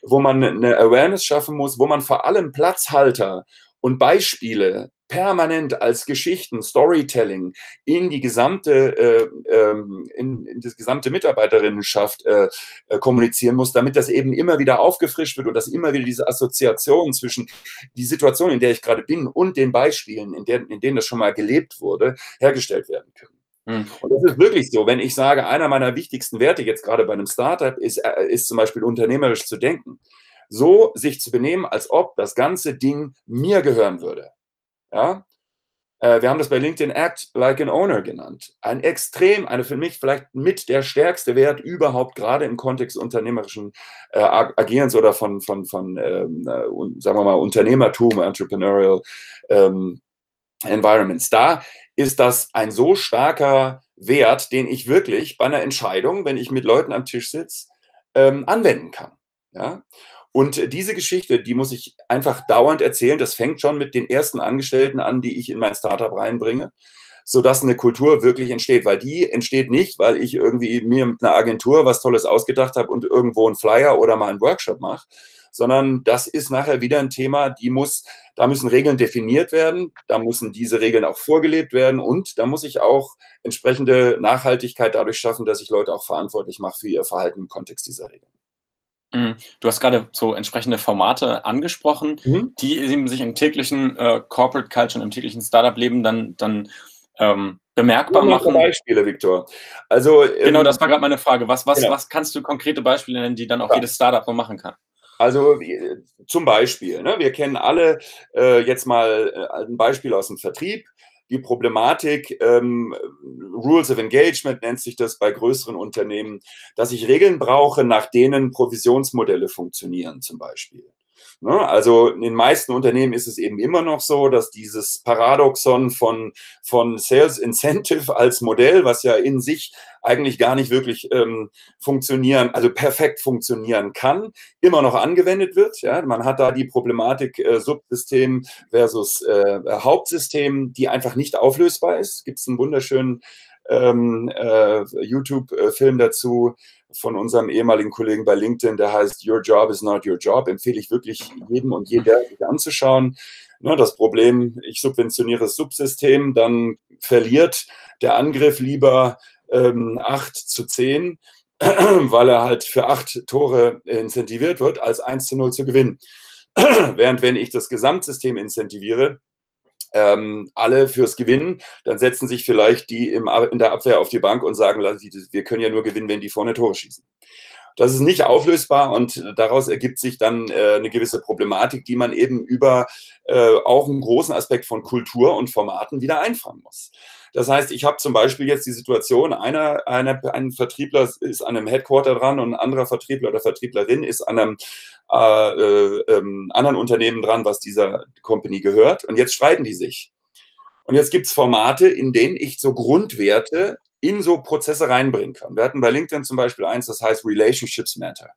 wo man eine Awareness schaffen muss, wo man vor allem Platzhalter und Beispiele permanent als Geschichten, Storytelling in die gesamte, äh, ähm, in, in das gesamte Mitarbeiterinnenschaft äh, äh, kommunizieren muss, damit das eben immer wieder aufgefrischt wird und dass immer wieder diese Assoziation zwischen die Situation, in der ich gerade bin und den Beispielen, in, der, in denen das schon mal gelebt wurde, hergestellt werden können. Hm. Und das ist wirklich so, wenn ich sage, einer meiner wichtigsten Werte jetzt gerade bei einem Startup ist, äh, ist zum Beispiel unternehmerisch zu denken. So sich zu benehmen, als ob das ganze Ding mir gehören würde. Ja? Äh, wir haben das bei LinkedIn Act Like an Owner genannt. Ein extrem, eine für mich vielleicht mit der stärkste Wert überhaupt, gerade im Kontext unternehmerischen äh, Agierens oder von, von, von ähm, äh, sagen wir mal, Unternehmertum, Entrepreneurial ähm, Environments. Da ist das ein so starker Wert, den ich wirklich bei einer Entscheidung, wenn ich mit Leuten am Tisch sitze, ähm, anwenden kann. Ja? Und diese Geschichte, die muss ich einfach dauernd erzählen. Das fängt schon mit den ersten Angestellten an, die ich in mein Startup reinbringe, sodass eine Kultur wirklich entsteht. Weil die entsteht nicht, weil ich irgendwie mir mit einer Agentur was Tolles ausgedacht habe und irgendwo einen Flyer oder mal einen Workshop mache, sondern das ist nachher wieder ein Thema, die muss, da müssen Regeln definiert werden, da müssen diese Regeln auch vorgelebt werden und da muss ich auch entsprechende Nachhaltigkeit dadurch schaffen, dass ich Leute auch verantwortlich mache für ihr Verhalten im Kontext dieser Regeln. Mhm. Du hast gerade so entsprechende Formate angesprochen, mhm. die eben sich im täglichen äh, Corporate Culture und im täglichen Startup-Leben dann, dann ähm, bemerkbar ja, machen. Beispiele, Viktor. Also, ähm, genau, das war gerade meine Frage. Was, was, genau. was kannst du konkrete Beispiele nennen, die dann auch ja. jedes Startup so machen kann? Also zum Beispiel, ne, wir kennen alle äh, jetzt mal äh, ein Beispiel aus dem Vertrieb die Problematik, ähm, Rules of Engagement nennt sich das bei größeren Unternehmen, dass ich Regeln brauche, nach denen Provisionsmodelle funktionieren zum Beispiel. Ne? Also in den meisten Unternehmen ist es eben immer noch so, dass dieses Paradoxon von, von Sales Incentive als Modell, was ja in sich eigentlich gar nicht wirklich ähm, funktionieren, also perfekt funktionieren kann, immer noch angewendet wird. Ja? Man hat da die Problematik äh, Subsystem versus äh, Hauptsystem, die einfach nicht auflösbar ist. Gibt es einen wunderschönen ähm, äh, YouTube-Film dazu, von unserem ehemaligen Kollegen bei LinkedIn, der heißt Your Job is not your job, empfehle ich wirklich jedem und jeder sich anzuschauen. Ne, das Problem, ich subventioniere das Subsystem, dann verliert der Angriff lieber ähm, 8 zu 10, weil er halt für 8 Tore incentiviert wird, als 1 zu 0 zu gewinnen. Während wenn ich das Gesamtsystem incentiviere, ähm, alle fürs Gewinnen, dann setzen sich vielleicht die im, in der Abwehr auf die Bank und sagen, wir können ja nur gewinnen, wenn die vorne Tore schießen. Das ist nicht auflösbar und daraus ergibt sich dann äh, eine gewisse Problematik, die man eben über äh, auch einen großen Aspekt von Kultur und Formaten wieder einfangen muss. Das heißt, ich habe zum Beispiel jetzt die Situation, einer, einer, ein Vertriebler ist an einem Headquarter dran und ein anderer Vertriebler oder Vertrieblerin ist an einem äh, äh, ähm, anderen Unternehmen dran, was dieser Company gehört. Und jetzt streiten die sich. Und jetzt gibt es Formate, in denen ich so Grundwerte in so Prozesse reinbringen kann. Wir hatten bei LinkedIn zum Beispiel eins, das heißt Relationships Matter.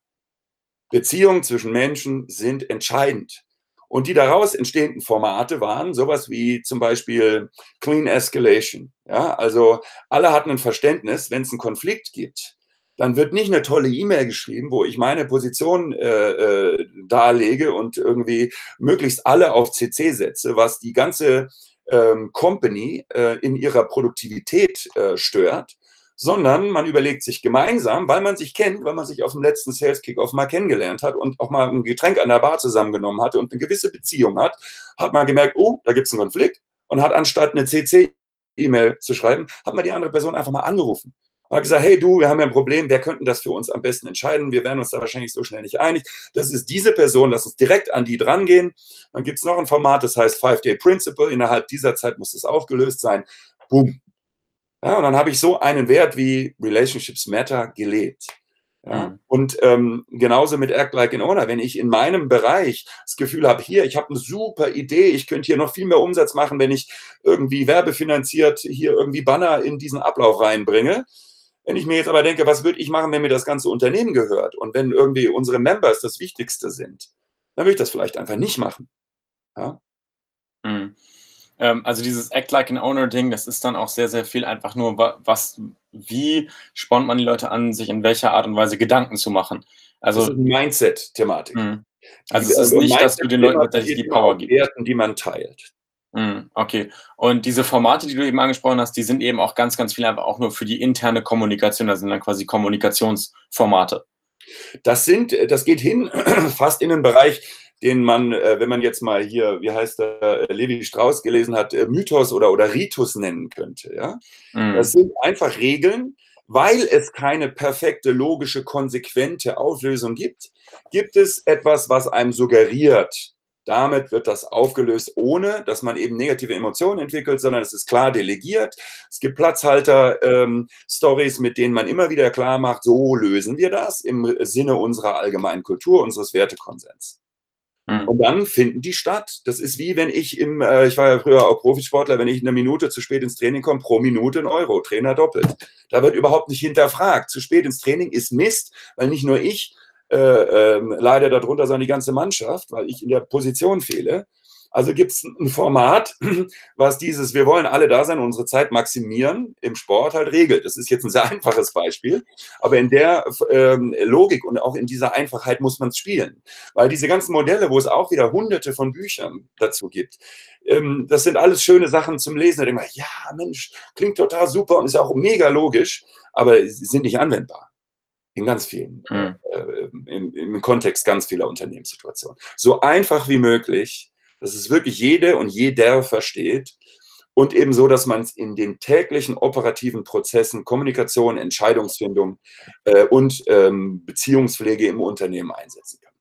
Beziehungen zwischen Menschen sind entscheidend. Und die daraus entstehenden Formate waren sowas wie zum Beispiel Clean Escalation. Ja, also alle hatten ein Verständnis, wenn es einen Konflikt gibt, dann wird nicht eine tolle E-Mail geschrieben, wo ich meine Position äh, äh, darlege und irgendwie möglichst alle auf CC setze, was die ganze ähm, Company äh, in ihrer Produktivität äh, stört, sondern man überlegt sich gemeinsam, weil man sich kennt, weil man sich auf dem letzten Sales Kickoff mal kennengelernt hat und auch mal ein Getränk an der Bar zusammengenommen hatte und eine gewisse Beziehung hat, hat man gemerkt, oh, da gibt es einen Konflikt und hat anstatt eine CC-E-Mail zu schreiben, hat man die andere Person einfach mal angerufen und hat gesagt, hey du, wir haben ja ein Problem, wer könnte das für uns am besten entscheiden? Wir werden uns da wahrscheinlich so schnell nicht einig. Das ist diese Person, lass uns direkt an die drangehen. Dann gibt es noch ein Format, das heißt Five-Day-Principle. Innerhalb dieser Zeit muss es aufgelöst sein. Boom. Ja, und dann habe ich so einen Wert wie Relationships Matter gelebt. Ja, mhm. Und ähm, genauso mit Act Like an Owner. Wenn ich in meinem Bereich das Gefühl habe, hier, ich habe eine super Idee, ich könnte hier noch viel mehr Umsatz machen, wenn ich irgendwie werbefinanziert hier irgendwie Banner in diesen Ablauf reinbringe, wenn ich mir jetzt aber denke, was würde ich machen, wenn mir das ganze Unternehmen gehört und wenn irgendwie unsere Members das Wichtigste sind, dann würde ich das vielleicht einfach nicht machen. Ja? Mhm. Ähm, also dieses Act like an Owner Ding, das ist dann auch sehr, sehr viel einfach nur, was, wie spornt man die Leute an, sich in welcher Art und Weise Gedanken zu machen. Also das ist eine Mindset-Thematik. Mhm. Also es ist also nicht, dass du den Leuten tatsächlich die Power gibst. Werten, die man teilt. Mhm, okay. Und diese Formate, die du eben angesprochen hast, die sind eben auch ganz, ganz viel einfach auch nur für die interne Kommunikation. Das sind dann quasi Kommunikationsformate. Das sind, das geht hin fast in den Bereich, den man, äh, wenn man jetzt mal hier, wie heißt der, äh, Levi Strauss gelesen hat, äh, Mythos oder, oder Ritus nennen könnte. Ja? Mhm. Das sind einfach Regeln, weil es keine perfekte, logische, konsequente Auflösung gibt, gibt es etwas, was einem suggeriert, damit wird das aufgelöst, ohne dass man eben negative Emotionen entwickelt, sondern es ist klar delegiert. Es gibt Platzhalter-Stories, ähm, mit denen man immer wieder klar macht, so lösen wir das im Sinne unserer allgemeinen Kultur, unseres Wertekonsens. Mhm. Und dann finden die statt. Das ist wie wenn ich im, äh, ich war ja früher auch Profisportler, wenn ich eine Minute zu spät ins Training komme, pro Minute ein Euro, Trainer doppelt. Da wird überhaupt nicht hinterfragt. Zu spät ins Training ist Mist, weil nicht nur ich äh, äh, leider darunter, sondern die ganze Mannschaft, weil ich in der Position fehle. Also gibt es ein Format, was dieses, wir wollen alle da sein, unsere Zeit maximieren, im Sport halt regelt. Das ist jetzt ein sehr einfaches Beispiel, aber in der ähm, Logik und auch in dieser Einfachheit muss man es spielen. Weil diese ganzen Modelle, wo es auch wieder hunderte von Büchern dazu gibt, ähm, das sind alles schöne Sachen zum Lesen. Da denkt man, ja, Mensch, klingt total super und ist auch mega logisch, aber sie sind nicht anwendbar. In ganz vielen, mhm. äh, im, im Kontext ganz vieler Unternehmenssituationen. So einfach wie möglich dass es wirklich jede und jeder versteht und eben so, dass man es in den täglichen operativen Prozessen, Kommunikation, Entscheidungsfindung äh, und ähm, Beziehungspflege im Unternehmen einsetzen kann.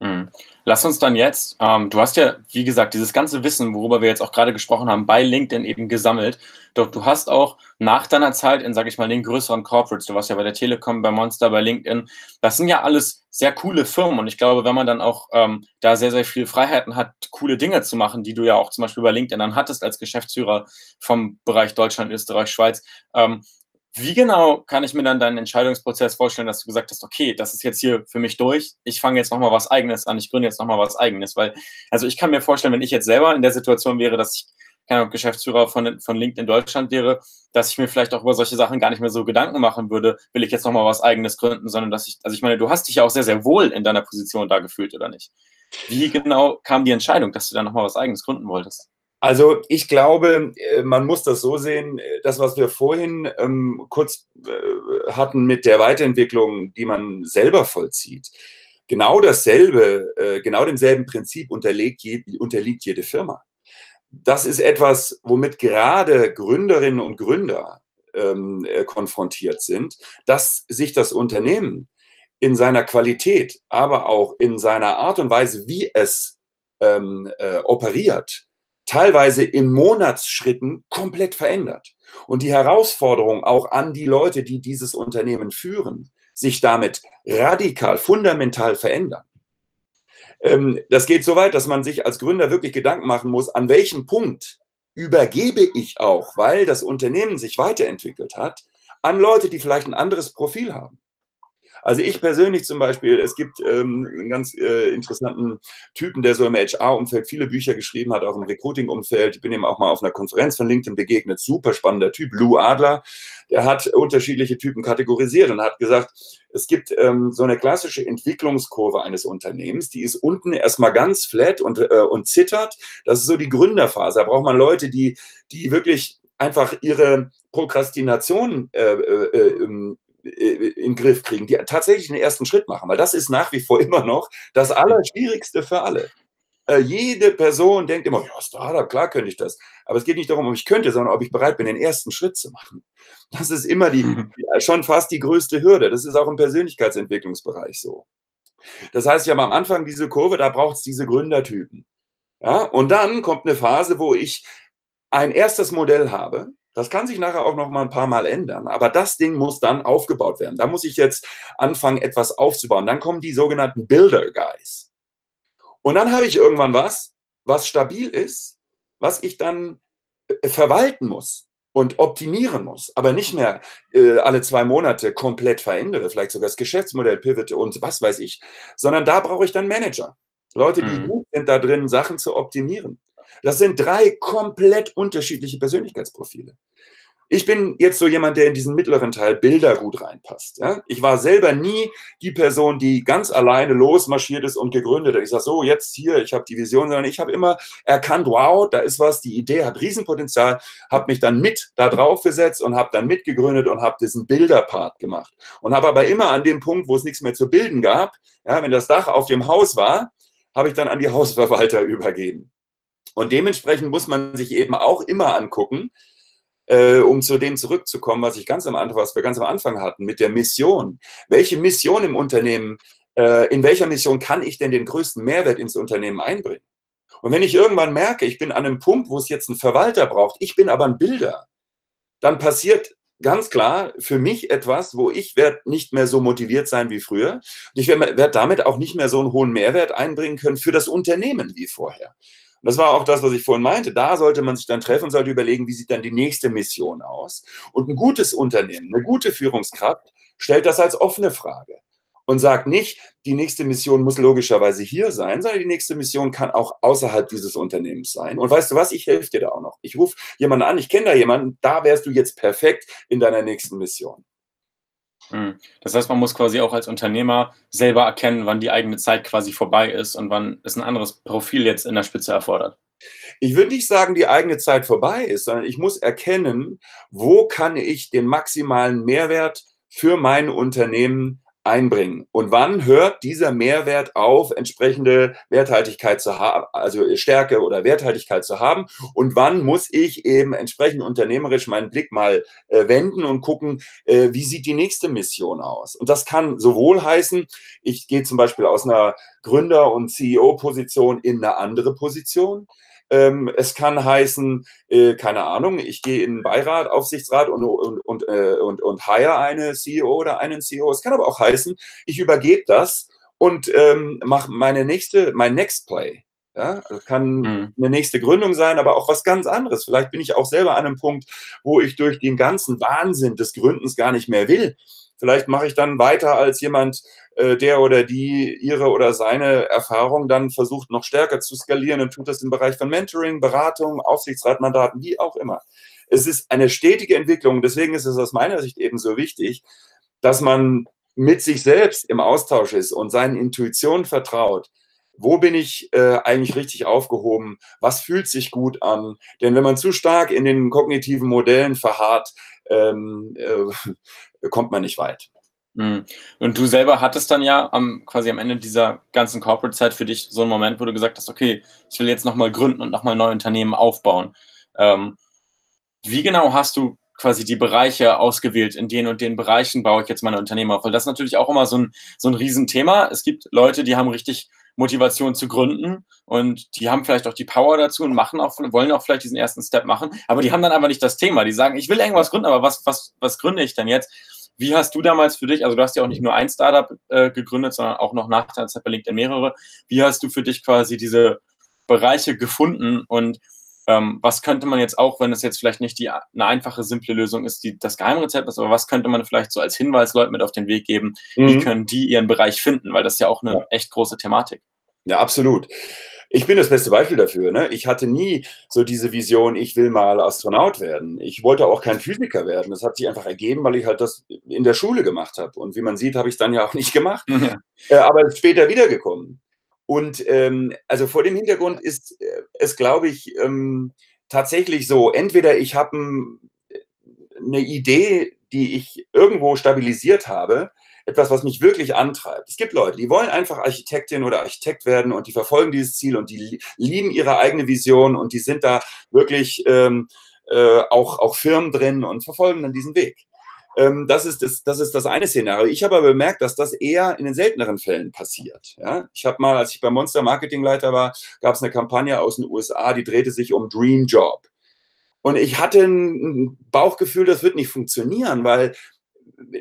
Mhm. Lass uns dann jetzt, ähm, du hast ja, wie gesagt, dieses ganze Wissen, worüber wir jetzt auch gerade gesprochen haben, bei LinkedIn eben gesammelt. Doch du hast auch nach deiner Zeit in, sage ich mal, den größeren Corporates, du warst ja bei der Telekom, bei Monster, bei LinkedIn, das sind ja alles sehr coole Firmen. Und ich glaube, wenn man dann auch ähm, da sehr, sehr viel Freiheiten hat, coole Dinge zu machen, die du ja auch zum Beispiel bei LinkedIn dann hattest als Geschäftsführer vom Bereich Deutschland, Österreich, Schweiz, ähm, wie genau kann ich mir dann deinen Entscheidungsprozess vorstellen, dass du gesagt hast, okay, das ist jetzt hier für mich durch, ich fange jetzt nochmal was Eigenes an, ich gründe jetzt nochmal was Eigenes, weil, also ich kann mir vorstellen, wenn ich jetzt selber in der Situation wäre, dass ich keine Ahnung, Geschäftsführer von, von LinkedIn Deutschland wäre, dass ich mir vielleicht auch über solche Sachen gar nicht mehr so Gedanken machen würde, will ich jetzt nochmal was Eigenes gründen, sondern dass ich, also ich meine, du hast dich ja auch sehr, sehr wohl in deiner Position da gefühlt, oder nicht? Wie genau kam die Entscheidung, dass du da nochmal was Eigenes gründen wolltest? Also ich glaube, äh, man muss das so sehen, äh, das, was wir vorhin ähm, kurz äh, hatten mit der Weiterentwicklung, die man selber vollzieht. Genau dasselbe, äh, genau demselben Prinzip unterliegt, je, unterliegt jede Firma. Das ist etwas, womit gerade Gründerinnen und Gründer ähm, äh, konfrontiert sind, dass sich das Unternehmen in seiner Qualität, aber auch in seiner Art und Weise, wie es ähm, äh, operiert, teilweise in Monatsschritten komplett verändert. Und die Herausforderung auch an die Leute, die dieses Unternehmen führen, sich damit radikal, fundamental verändern. Ähm, das geht so weit, dass man sich als Gründer wirklich Gedanken machen muss, an welchem Punkt übergebe ich auch, weil das Unternehmen sich weiterentwickelt hat, an Leute, die vielleicht ein anderes Profil haben. Also ich persönlich zum Beispiel, es gibt ähm, einen ganz äh, interessanten Typen, der so im HR-Umfeld viele Bücher geschrieben hat, auch im Recruiting-Umfeld. Ich bin ihm auch mal auf einer Konferenz von LinkedIn begegnet. Super spannender Typ, Lou Adler. Der hat unterschiedliche Typen kategorisiert und hat gesagt, es gibt ähm, so eine klassische Entwicklungskurve eines Unternehmens, die ist unten erstmal ganz flat und, äh, und zittert. Das ist so die Gründerphase. Da braucht man Leute, die, die wirklich einfach ihre Prokrastination äh, äh, ähm, äh, in den Griff kriegen, die tatsächlich den ersten Schritt machen, weil das ist nach wie vor immer noch das Allerschwierigste für alle. Äh, jede Person denkt immer, ja, Startup, klar könnte ich das. Aber es geht nicht darum, ob ich könnte, sondern ob ich bereit bin, den ersten Schritt zu machen. Das ist immer die, schon fast die größte Hürde. Das ist auch im Persönlichkeitsentwicklungsbereich so. Das heißt, ich habe am Anfang diese Kurve, da braucht es diese Gründertypen. Ja, und dann kommt eine Phase, wo ich ein erstes Modell habe, das kann sich nachher auch noch mal ein paar Mal ändern. Aber das Ding muss dann aufgebaut werden. Da muss ich jetzt anfangen, etwas aufzubauen. Dann kommen die sogenannten Builder Guys. Und dann habe ich irgendwann was, was stabil ist, was ich dann äh, verwalten muss und optimieren muss, aber nicht mehr äh, alle zwei Monate komplett verändere, vielleicht sogar das Geschäftsmodell pivote und was weiß ich, sondern da brauche ich dann Manager. Leute, die mhm. gut sind da drin, Sachen zu optimieren. Das sind drei komplett unterschiedliche Persönlichkeitsprofile. Ich bin jetzt so jemand, der in diesen mittleren Teil Bilder gut reinpasst. Ja? Ich war selber nie die Person, die ganz alleine losmarschiert ist und gegründet hat. Ich sage so, jetzt hier, ich habe die Vision, sondern ich habe immer erkannt, wow, da ist was, die Idee hat Riesenpotenzial, habe mich dann mit da drauf gesetzt und habe dann mitgegründet und habe diesen Bilderpart gemacht. Und habe aber immer an dem Punkt, wo es nichts mehr zu bilden gab, ja, wenn das Dach auf dem Haus war, habe ich dann an die Hausverwalter übergeben. Und dementsprechend muss man sich eben auch immer angucken, äh, um zu dem zurückzukommen, was ich ganz am Anfang, was wir ganz am Anfang hatten, mit der Mission. Welche Mission im Unternehmen, äh, in welcher Mission kann ich denn den größten Mehrwert ins Unternehmen einbringen? Und wenn ich irgendwann merke, ich bin an einem Punkt, wo es jetzt einen Verwalter braucht, ich bin aber ein Bilder, dann passiert ganz klar für mich etwas, wo ich werde nicht mehr so motiviert sein wie früher. Und ich werde werd damit auch nicht mehr so einen hohen Mehrwert einbringen können für das Unternehmen wie vorher. Und das war auch das, was ich vorhin meinte. Da sollte man sich dann treffen und sollte überlegen, wie sieht dann die nächste Mission aus. Und ein gutes Unternehmen, eine gute Führungskraft stellt das als offene Frage. und sagt nicht, die nächste Mission muss logischerweise hier sein, sondern die nächste Mission kann auch außerhalb dieses Unternehmens sein. Und weißt du was, ich helfe dir da auch noch. Ich rufe jemanden an, ich kenne da jemanden, da wärst du jetzt perfekt in deiner nächsten Mission. Hm. Das heißt, man muss quasi auch als Unternehmer selber erkennen, wann die eigene Zeit quasi vorbei ist und wann es ein anderes Profil jetzt in der Spitze erfordert. Ich würde nicht sagen, die eigene Zeit vorbei ist, sondern ich muss erkennen, wo kann ich den maximalen Mehrwert für mein Unternehmen einbringen. Und wann hört dieser Mehrwert auf, entsprechende Werthaltigkeit zu haben, also Stärke oder Werthaltigkeit zu haben? Und wann muss ich eben entsprechend unternehmerisch meinen Blick mal äh, wenden und gucken, äh, wie sieht die nächste Mission aus? Und das kann sowohl heißen, ich gehe zum Beispiel aus einer Gründer- und CEO-Position in eine andere Position. Ähm, es kann heißen, äh, keine Ahnung, ich gehe in den Beirat, Aufsichtsrat und, und, und, äh, und, und hire eine CEO oder einen CEO. Es kann aber auch heißen, ich übergebe das und ähm, mache meine nächste, mein Next Play. Ja, das kann mhm. eine nächste Gründung sein, aber auch was ganz anderes. Vielleicht bin ich auch selber an einem Punkt, wo ich durch den ganzen Wahnsinn des Gründens gar nicht mehr will. Vielleicht mache ich dann weiter als jemand, äh, der oder die ihre oder seine Erfahrung dann versucht, noch stärker zu skalieren und tut das im Bereich von Mentoring, Beratung, Aufsichtsratmandaten, wie auch immer. Es ist eine stetige Entwicklung. Deswegen ist es aus meiner Sicht eben so wichtig, dass man mit sich selbst im Austausch ist und seinen Intuitionen vertraut. Wo bin ich äh, eigentlich richtig aufgehoben? Was fühlt sich gut an? Denn wenn man zu stark in den kognitiven Modellen verharrt, ähm, äh, kommt man nicht weit. Mhm. Und du selber hattest dann ja am, quasi am Ende dieser ganzen Corporate-Zeit für dich so einen Moment, wo du gesagt hast, okay, ich will jetzt nochmal gründen und nochmal neue Unternehmen aufbauen. Ähm, wie genau hast du quasi die Bereiche ausgewählt, in den und den Bereichen baue ich jetzt meine Unternehmen auf? Weil das ist natürlich auch immer so ein, so ein Riesenthema. Es gibt Leute, die haben richtig Motivation zu gründen und die haben vielleicht auch die Power dazu und machen auch, wollen auch vielleicht diesen ersten Step machen, aber die haben dann einfach nicht das Thema. Die sagen, ich will irgendwas gründen, aber was, was, was gründe ich denn jetzt? Wie hast du damals für dich, also du hast ja auch nicht nur ein Startup äh, gegründet, sondern auch noch nach der Zeit bei LinkedIn mehrere. Wie hast du für dich quasi diese Bereiche gefunden und ähm, was könnte man jetzt auch, wenn es jetzt vielleicht nicht die, eine einfache, simple Lösung ist, die das Geheimrezept ist, aber was könnte man vielleicht so als Hinweis Leuten mit auf den Weg geben? Mhm. Wie können die ihren Bereich finden? Weil das ist ja auch eine ja. echt große Thematik. Ja, absolut. Ich bin das beste Beispiel dafür. Ne? Ich hatte nie so diese Vision, ich will mal Astronaut werden. Ich wollte auch kein Physiker werden. Das hat sich einfach ergeben, weil ich halt das in der Schule gemacht habe. Und wie man sieht, habe ich es dann ja auch nicht gemacht. Ja. Äh, aber später wiedergekommen. Und ähm, also vor dem Hintergrund ist äh, es, glaube ich, ähm, tatsächlich so, entweder ich habe eine Idee, die ich irgendwo stabilisiert habe, etwas, was mich wirklich antreibt. Es gibt Leute, die wollen einfach Architektin oder Architekt werden und die verfolgen dieses Ziel und die lieben ihre eigene Vision und die sind da wirklich ähm, äh, auch, auch Firmen drin und verfolgen dann diesen Weg. Ähm, das, ist das, das ist das eine Szenario. Ich habe aber bemerkt, dass das eher in den selteneren Fällen passiert. Ja? Ich habe mal, als ich beim Monster Marketingleiter war, gab es eine Kampagne aus den USA, die drehte sich um Dream Job. Und ich hatte ein Bauchgefühl, das wird nicht funktionieren, weil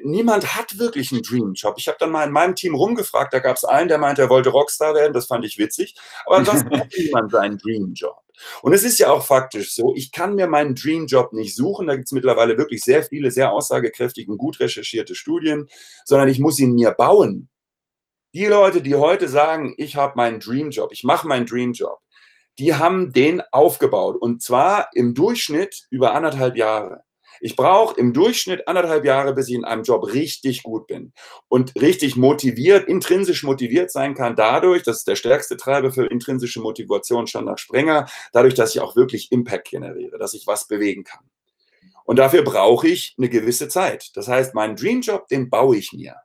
niemand hat wirklich einen Dream-Job. Ich habe dann mal in meinem Team rumgefragt, da gab es einen, der meinte, er wollte Rockstar werden, das fand ich witzig, aber ansonsten hat niemand seinen Dream-Job. Und es ist ja auch faktisch so, ich kann mir meinen Dream-Job nicht suchen, da gibt es mittlerweile wirklich sehr viele, sehr aussagekräftige und gut recherchierte Studien, sondern ich muss ihn mir bauen. Die Leute, die heute sagen, ich habe meinen Dream-Job, ich mache meinen Dream-Job, die haben den aufgebaut und zwar im Durchschnitt über anderthalb Jahre. Ich brauche im Durchschnitt anderthalb Jahre, bis ich in einem Job richtig gut bin und richtig motiviert, intrinsisch motiviert sein kann, dadurch, das ist der stärkste Treiber für intrinsische Motivation schon nach Sprenger, dadurch, dass ich auch wirklich Impact generiere, dass ich was bewegen kann. Und dafür brauche ich eine gewisse Zeit. Das heißt, meinen Dreamjob, den baue ich mir.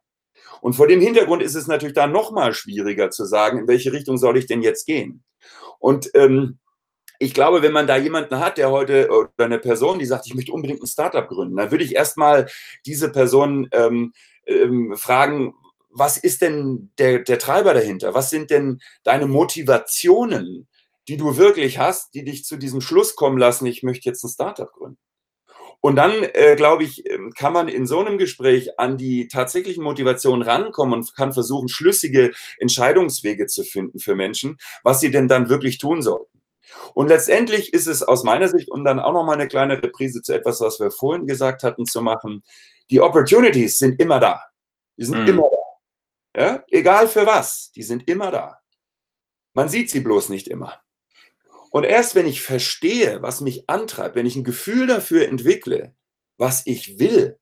Und vor dem Hintergrund ist es natürlich dann noch mal schwieriger zu sagen, in welche Richtung soll ich denn jetzt gehen? Und ähm, ich glaube, wenn man da jemanden hat, der heute oder eine Person, die sagt, ich möchte unbedingt ein Startup gründen, dann würde ich erstmal diese Person ähm, ähm, fragen, was ist denn der, der Treiber dahinter? Was sind denn deine Motivationen, die du wirklich hast, die dich zu diesem Schluss kommen lassen, ich möchte jetzt ein Startup gründen? Und dann, äh, glaube ich, ähm, kann man in so einem Gespräch an die tatsächlichen Motivationen rankommen und kann versuchen, schlüssige Entscheidungswege zu finden für Menschen, was sie denn dann wirklich tun sollten. Und letztendlich ist es aus meiner Sicht, um dann auch noch mal eine kleine Reprise zu etwas, was wir vorhin gesagt hatten, zu machen, die Opportunities sind immer da. Die sind mhm. immer da. Ja? Egal für was, die sind immer da. Man sieht sie bloß nicht immer. Und erst wenn ich verstehe, was mich antreibt, wenn ich ein Gefühl dafür entwickle, was ich will,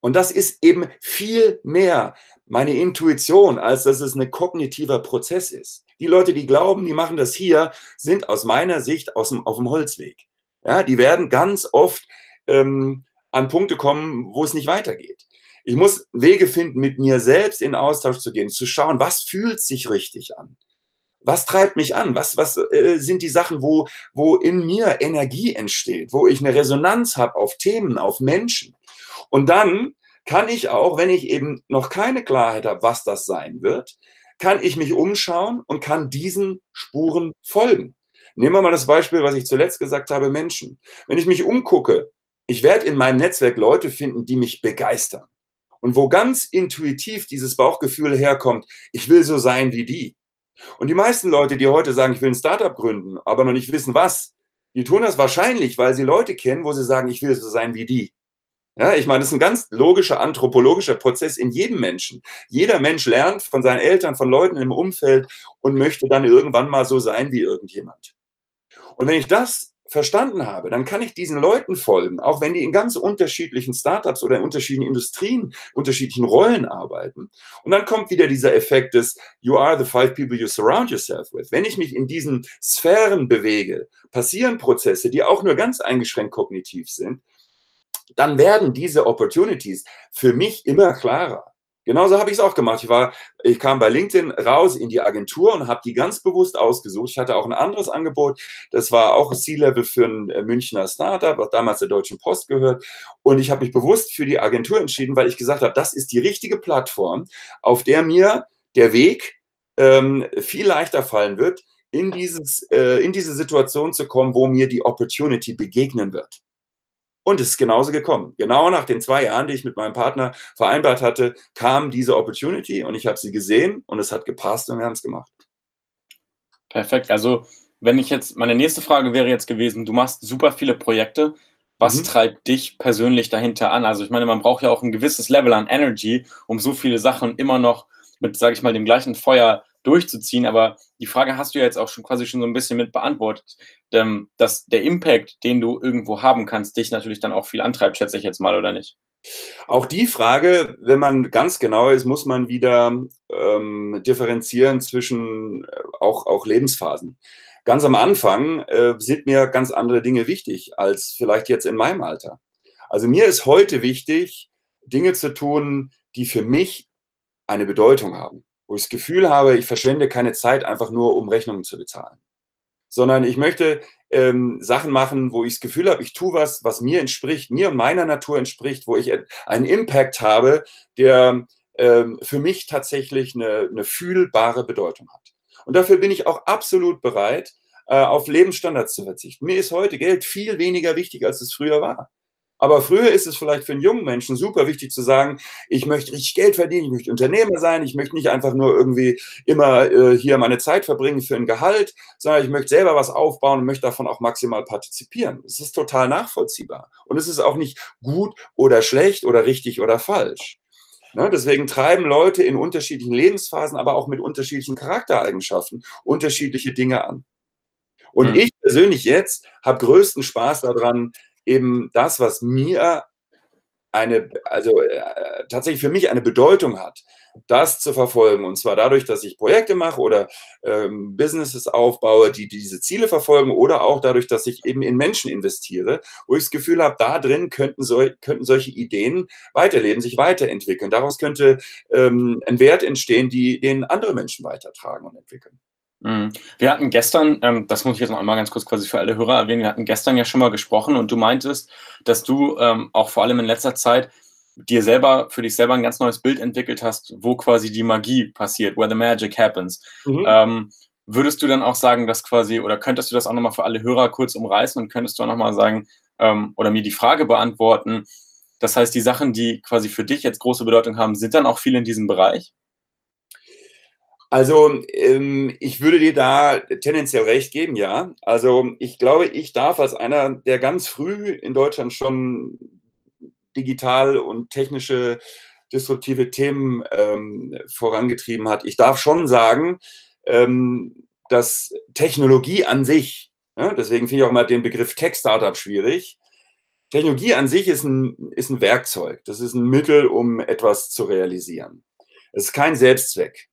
und das ist eben viel mehr meine Intuition, als dass es ein kognitiver Prozess ist. Die Leute, die glauben, die machen das hier, sind aus meiner Sicht aus dem, auf dem Holzweg. Ja, die werden ganz oft ähm, an Punkte kommen, wo es nicht weitergeht. Ich muss Wege finden, mit mir selbst in Austausch zu gehen, zu schauen, was fühlt sich richtig an? Was treibt mich an? Was, was äh, sind die Sachen, wo, wo in mir Energie entsteht, wo ich eine Resonanz habe auf Themen, auf Menschen? Und dann kann ich auch, wenn ich eben noch keine Klarheit habe, was das sein wird, kann ich mich umschauen und kann diesen Spuren folgen. Nehmen wir mal das Beispiel, was ich zuletzt gesagt habe, Menschen. Wenn ich mich umgucke, ich werde in meinem Netzwerk Leute finden, die mich begeistern. Und wo ganz intuitiv dieses Bauchgefühl herkommt, ich will so sein wie die. Und die meisten Leute, die heute sagen, ich will ein Startup gründen, aber noch nicht wissen was, die tun das wahrscheinlich, weil sie Leute kennen, wo sie sagen, ich will so sein wie die. Ja, ich meine, das ist ein ganz logischer anthropologischer Prozess in jedem Menschen. Jeder Mensch lernt von seinen Eltern, von Leuten im Umfeld und möchte dann irgendwann mal so sein wie irgendjemand. Und wenn ich das verstanden habe, dann kann ich diesen Leuten folgen, auch wenn die in ganz unterschiedlichen Startups oder in unterschiedlichen Industrien, unterschiedlichen Rollen arbeiten. Und dann kommt wieder dieser Effekt des You are the five people you surround yourself with. Wenn ich mich in diesen Sphären bewege, passieren Prozesse, die auch nur ganz eingeschränkt kognitiv sind, dann werden diese Opportunities für mich immer klarer. Genauso habe ich es auch gemacht. Ich war, ich kam bei LinkedIn raus in die Agentur und habe die ganz bewusst ausgesucht. Ich hatte auch ein anderes Angebot. Das war auch C-Level für ein äh, Münchner Startup, was damals der Deutschen Post gehört. Und ich habe mich bewusst für die Agentur entschieden, weil ich gesagt habe, das ist die richtige Plattform, auf der mir der Weg ähm, viel leichter fallen wird, in, dieses, äh, in diese Situation zu kommen, wo mir die Opportunity begegnen wird. Und es ist genauso gekommen. Genau nach den zwei Jahren, die ich mit meinem Partner vereinbart hatte, kam diese Opportunity und ich habe sie gesehen und es hat gepasst und wir haben es gemacht. Perfekt. Also, wenn ich jetzt, meine nächste Frage wäre jetzt gewesen, du machst super viele Projekte. Was mhm. treibt dich persönlich dahinter an? Also, ich meine, man braucht ja auch ein gewisses Level an Energy, um so viele Sachen immer noch mit, sage ich mal, dem gleichen Feuer durchzuziehen. Aber die Frage hast du ja jetzt auch schon quasi schon so ein bisschen mit beantwortet, ähm, dass der Impact, den du irgendwo haben kannst, dich natürlich dann auch viel antreibt, schätze ich jetzt mal, oder nicht? Auch die Frage, wenn man ganz genau ist, muss man wieder ähm, differenzieren zwischen äh, auch, auch Lebensphasen. Ganz am Anfang äh, sind mir ganz andere Dinge wichtig als vielleicht jetzt in meinem Alter. Also mir ist heute wichtig, Dinge zu tun, die für mich eine Bedeutung haben wo ich das Gefühl habe, ich verschwende keine Zeit einfach nur, um Rechnungen zu bezahlen. Sondern ich möchte ähm, Sachen machen, wo ich das Gefühl habe, ich tue was, was mir entspricht, mir und meiner Natur entspricht, wo ich einen Impact habe, der ähm, für mich tatsächlich eine, eine fühlbare Bedeutung hat. Und dafür bin ich auch absolut bereit, äh, auf Lebensstandards zu verzichten. Mir ist heute Geld viel weniger wichtig, als es früher war. Aber früher ist es vielleicht für einen jungen Menschen super wichtig zu sagen, ich möchte richtig Geld verdienen, ich möchte Unternehmer sein, ich möchte nicht einfach nur irgendwie immer äh, hier meine Zeit verbringen für ein Gehalt, sondern ich möchte selber was aufbauen und möchte davon auch maximal partizipieren. Das ist total nachvollziehbar. Und es ist auch nicht gut oder schlecht oder richtig oder falsch. Ne, deswegen treiben Leute in unterschiedlichen Lebensphasen, aber auch mit unterschiedlichen Charaktereigenschaften unterschiedliche Dinge an. Und mhm. ich persönlich jetzt habe größten Spaß daran, eben das, was mir eine, also äh, tatsächlich für mich eine Bedeutung hat, das zu verfolgen. Und zwar dadurch, dass ich Projekte mache oder ähm, Businesses aufbaue, die diese Ziele verfolgen oder auch dadurch, dass ich eben in Menschen investiere, wo ich das Gefühl habe, da drin könnten, so, könnten solche Ideen weiterleben, sich weiterentwickeln. Daraus könnte ähm, ein Wert entstehen, die, den andere Menschen weitertragen und entwickeln. Mhm. Wir hatten gestern, ähm, das muss ich jetzt noch einmal ganz kurz quasi für alle Hörer erwähnen, wir hatten gestern ja schon mal gesprochen und du meintest, dass du ähm, auch vor allem in letzter Zeit dir selber, für dich selber ein ganz neues Bild entwickelt hast, wo quasi die Magie passiert, where the magic happens. Mhm. Ähm, würdest du dann auch sagen, dass quasi, oder könntest du das auch nochmal für alle Hörer kurz umreißen und könntest du auch nochmal sagen, ähm, oder mir die Frage beantworten, das heißt, die Sachen, die quasi für dich jetzt große Bedeutung haben, sind dann auch viel in diesem Bereich? Also ähm, ich würde dir da tendenziell recht geben, ja. Also ich glaube, ich darf als einer, der ganz früh in Deutschland schon digital und technische disruptive Themen ähm, vorangetrieben hat. Ich darf schon sagen, ähm, dass Technologie an sich, ja, deswegen finde ich auch mal den Begriff Tech-Startup schwierig, Technologie an sich ist ein, ist ein Werkzeug, das ist ein Mittel, um etwas zu realisieren. Es ist kein Selbstzweck.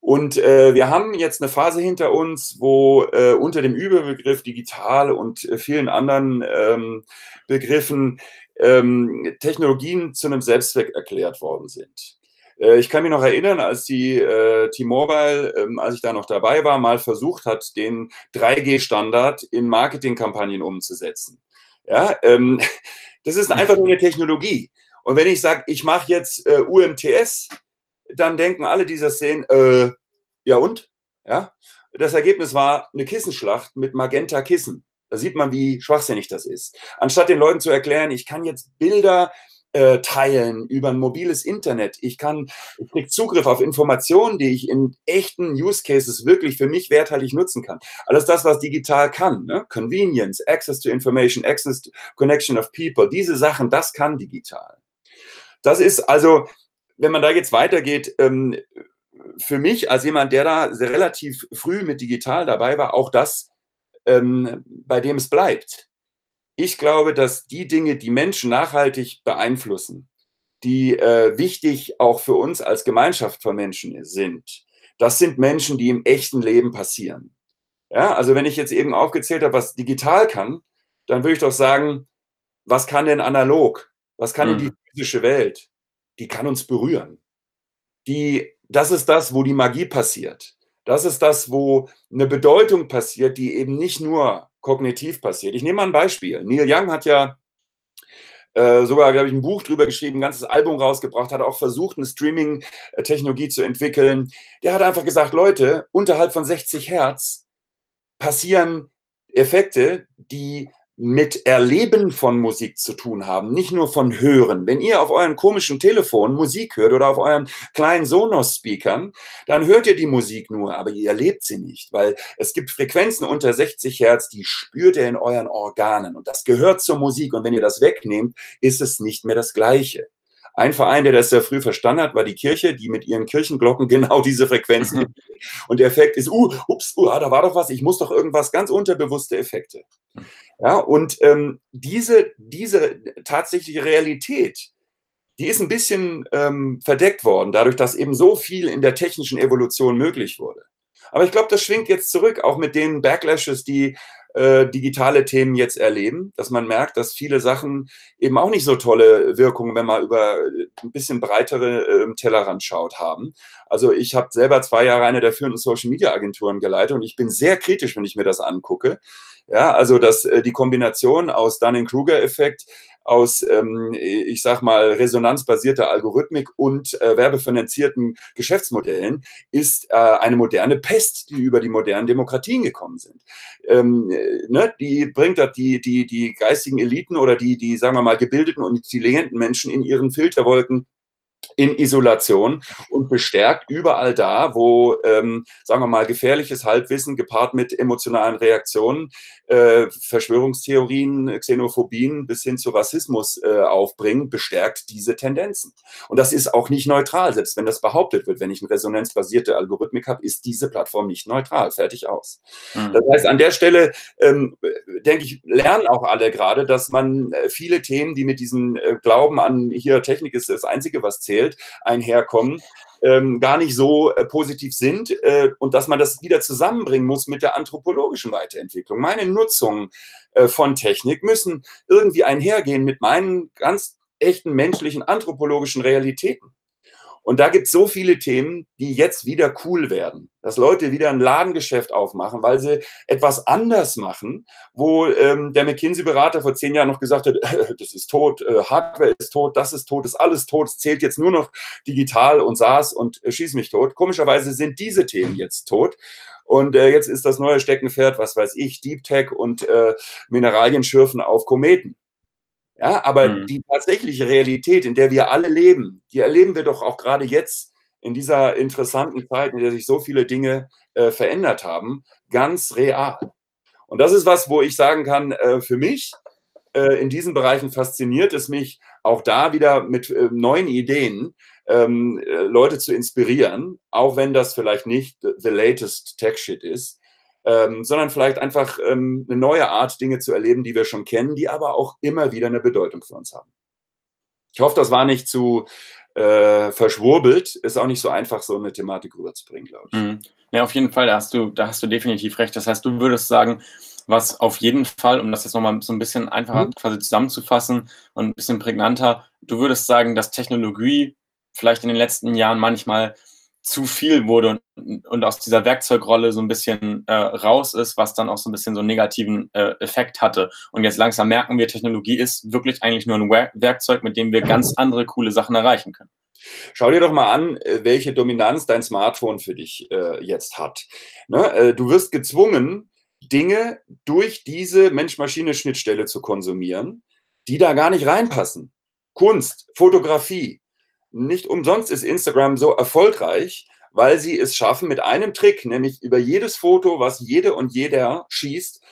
Und äh, wir haben jetzt eine Phase hinter uns, wo äh, unter dem Überbegriff digital und äh, vielen anderen ähm, Begriffen ähm, Technologien zu einem Selbstzweck erklärt worden sind. Äh, ich kann mich noch erinnern, als die äh, T-Mobile, ähm, als ich da noch dabei war, mal versucht hat, den 3G-Standard in Marketingkampagnen umzusetzen. Ja, ähm, das ist einfach nur eine Technologie. Und wenn ich sage, ich mache jetzt äh, UMTS, dann denken alle dieser Szenen, äh, ja und? Ja? Das Ergebnis war eine Kissenschlacht mit Magenta-Kissen. Da sieht man, wie schwachsinnig das ist. Anstatt den Leuten zu erklären, ich kann jetzt Bilder äh, teilen über ein mobiles Internet, ich kann, ich kriege Zugriff auf Informationen, die ich in echten Use Cases wirklich für mich werthaltig nutzen kann. Alles das, was digital kann, ne? Convenience, Access to Information, Access to Connection of People, diese Sachen, das kann digital. Das ist also, wenn man da jetzt weitergeht, ähm, für mich als jemand, der da relativ früh mit digital dabei war, auch das, ähm, bei dem es bleibt. Ich glaube, dass die Dinge, die Menschen nachhaltig beeinflussen, die äh, wichtig auch für uns als Gemeinschaft von Menschen sind, das sind Menschen, die im echten Leben passieren. Ja, also wenn ich jetzt eben aufgezählt habe, was digital kann, dann würde ich doch sagen, was kann denn analog? Was kann mhm. denn die physische Welt? Die kann uns berühren. Die, das ist das, wo die Magie passiert. Das ist das, wo eine Bedeutung passiert, die eben nicht nur kognitiv passiert. Ich nehme mal ein Beispiel. Neil Young hat ja äh, sogar, glaube ich, ein Buch drüber geschrieben, ein ganzes Album rausgebracht, hat auch versucht, eine Streaming-Technologie zu entwickeln. Der hat einfach gesagt, Leute, unterhalb von 60 Hertz passieren Effekte, die mit Erleben von Musik zu tun haben, nicht nur von Hören. Wenn ihr auf euren komischen Telefon Musik hört oder auf euren kleinen Sonos-Speakern, dann hört ihr die Musik nur, aber ihr erlebt sie nicht, weil es gibt Frequenzen unter 60 Hertz, die spürt ihr in euren Organen und das gehört zur Musik und wenn ihr das wegnehmt, ist es nicht mehr das Gleiche. Ein Verein, der das sehr früh verstanden hat, war die Kirche, die mit ihren Kirchenglocken genau diese Frequenzen. und der Effekt ist, uh, ups, uh, da war doch was, ich muss doch irgendwas, ganz unterbewusste Effekte. Ja, und ähm, diese, diese tatsächliche Realität, die ist ein bisschen ähm, verdeckt worden, dadurch, dass eben so viel in der technischen Evolution möglich wurde. Aber ich glaube, das schwingt jetzt zurück, auch mit den Backlashes, die äh, digitale Themen jetzt erleben, dass man merkt, dass viele Sachen eben auch nicht so tolle Wirkungen, wenn man über äh, ein bisschen breitere äh, Tellerrand schaut, haben. Also ich habe selber zwei Jahre eine der führenden Social-Media-Agenturen geleitet und ich bin sehr kritisch, wenn ich mir das angucke. Ja, also dass äh, die Kombination aus Dunning-Kruger-Effekt, aus, ähm, ich sag mal, resonanzbasierter Algorithmik und äh, werbefinanzierten Geschäftsmodellen ist äh, eine moderne Pest, die über die modernen Demokratien gekommen sind. Ähm, äh, ne, die bringt die, die, die geistigen Eliten oder die, die, sagen wir mal, gebildeten und intelligenten Menschen in ihren Filterwolken in Isolation und bestärkt überall da, wo, ähm, sagen wir mal, gefährliches Halbwissen gepaart mit emotionalen Reaktionen, äh, Verschwörungstheorien, Xenophobien bis hin zu Rassismus äh, aufbringen, bestärkt diese Tendenzen. Und das ist auch nicht neutral, selbst wenn das behauptet wird. Wenn ich eine resonanzbasierte Algorithmik habe, ist diese Plattform nicht neutral. Fertig aus. Mhm. Das heißt, an der Stelle, ähm, denke ich, lernen auch alle gerade, dass man äh, viele Themen, die mit diesem äh, Glauben an hier Technik ist das Einzige, was zählt, einherkommen, ähm, gar nicht so äh, positiv sind äh, und dass man das wieder zusammenbringen muss mit der anthropologischen Weiterentwicklung. Meine Nutzung äh, von Technik müssen irgendwie einhergehen mit meinen ganz echten menschlichen anthropologischen Realitäten. Und da gibt es so viele Themen, die jetzt wieder cool werden. Dass Leute wieder ein Ladengeschäft aufmachen, weil sie etwas anders machen, wo ähm, der McKinsey-Berater vor zehn Jahren noch gesagt hat, das ist tot, äh, Hardware ist tot, das ist tot, ist alles tot, es zählt jetzt nur noch digital und SaaS und äh, schieß mich tot. Komischerweise sind diese Themen jetzt tot. Und äh, jetzt ist das neue Steckenpferd, was weiß ich, Deep Tech und äh, Mineralien schürfen auf Kometen. Ja, aber mhm. die tatsächliche Realität, in der wir alle leben, die erleben wir doch auch gerade jetzt in dieser interessanten Zeit, in der sich so viele Dinge äh, verändert haben, ganz real. Und das ist was, wo ich sagen kann, äh, für mich, äh, in diesen Bereichen fasziniert es mich, auch da wieder mit äh, neuen Ideen ähm, äh, Leute zu inspirieren, auch wenn das vielleicht nicht the latest Tech Shit ist, ähm, sondern vielleicht einfach ähm, eine neue Art, Dinge zu erleben, die wir schon kennen, die aber auch immer wieder eine Bedeutung für uns haben. Ich hoffe, das war nicht zu äh, verschwurbelt. Ist auch nicht so einfach, so eine Thematik rüberzubringen, glaube ich. Mhm. Ja, auf jeden Fall, da hast, du, da hast du definitiv recht. Das heißt, du würdest sagen, was auf jeden Fall, um das jetzt nochmal so ein bisschen einfacher mhm. quasi zusammenzufassen und ein bisschen prägnanter, du würdest sagen, dass Technologie vielleicht in den letzten Jahren manchmal zu viel wurde und, und aus dieser Werkzeugrolle so ein bisschen äh, raus ist, was dann auch so ein bisschen so einen negativen äh, Effekt hatte. Und jetzt langsam merken wir, Technologie ist wirklich eigentlich nur ein Werkzeug, mit dem wir ganz andere coole Sachen erreichen können. Schau dir doch mal an, äh, welche Dominanz dein Smartphone für dich äh, jetzt hat. Ne? Äh, du wirst gezwungen, Dinge durch diese Mensch-Maschine-Schnittstelle zu konsumieren, die da gar nicht reinpassen. Kunst, Fotografie. Nicht umsonst ist Instagram so erfolgreich, weil sie es schaffen, mit einem Trick, nämlich über jedes Foto, was jede und jeder schießt,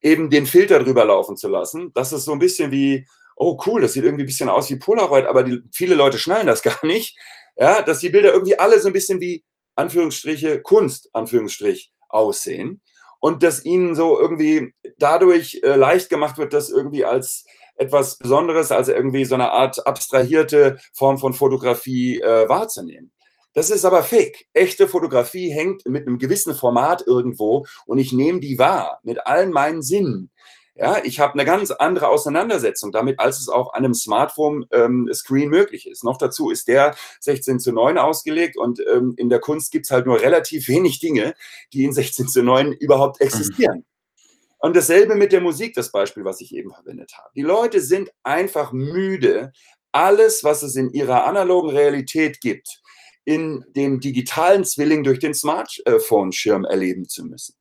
eben den Filter drüber laufen zu lassen. Das ist so ein bisschen wie, oh cool, das sieht irgendwie ein bisschen aus wie Polaroid, aber die, viele Leute schnallen das gar nicht. Ja, dass die Bilder irgendwie alle so ein bisschen wie Anführungsstriche Kunst, Anführungsstrich, aussehen und dass ihnen so irgendwie dadurch äh, leicht gemacht wird, das irgendwie als etwas Besonderes, als irgendwie so eine Art abstrahierte Form von Fotografie äh, wahrzunehmen. Das ist aber fake. Echte Fotografie hängt mit einem gewissen Format irgendwo und ich nehme die wahr mit allen meinen Sinnen. Ja, ich habe eine ganz andere Auseinandersetzung damit, als es auf einem Smartphone-Screen ähm, möglich ist. Noch dazu ist der 16 zu 9 ausgelegt und ähm, in der Kunst gibt es halt nur relativ wenig Dinge, die in 16 zu 9 überhaupt existieren. Mhm. Und dasselbe mit der Musik, das Beispiel, was ich eben verwendet habe. Die Leute sind einfach müde, alles, was es in ihrer analogen Realität gibt, in dem digitalen Zwilling durch den Smartphone-Schirm erleben zu müssen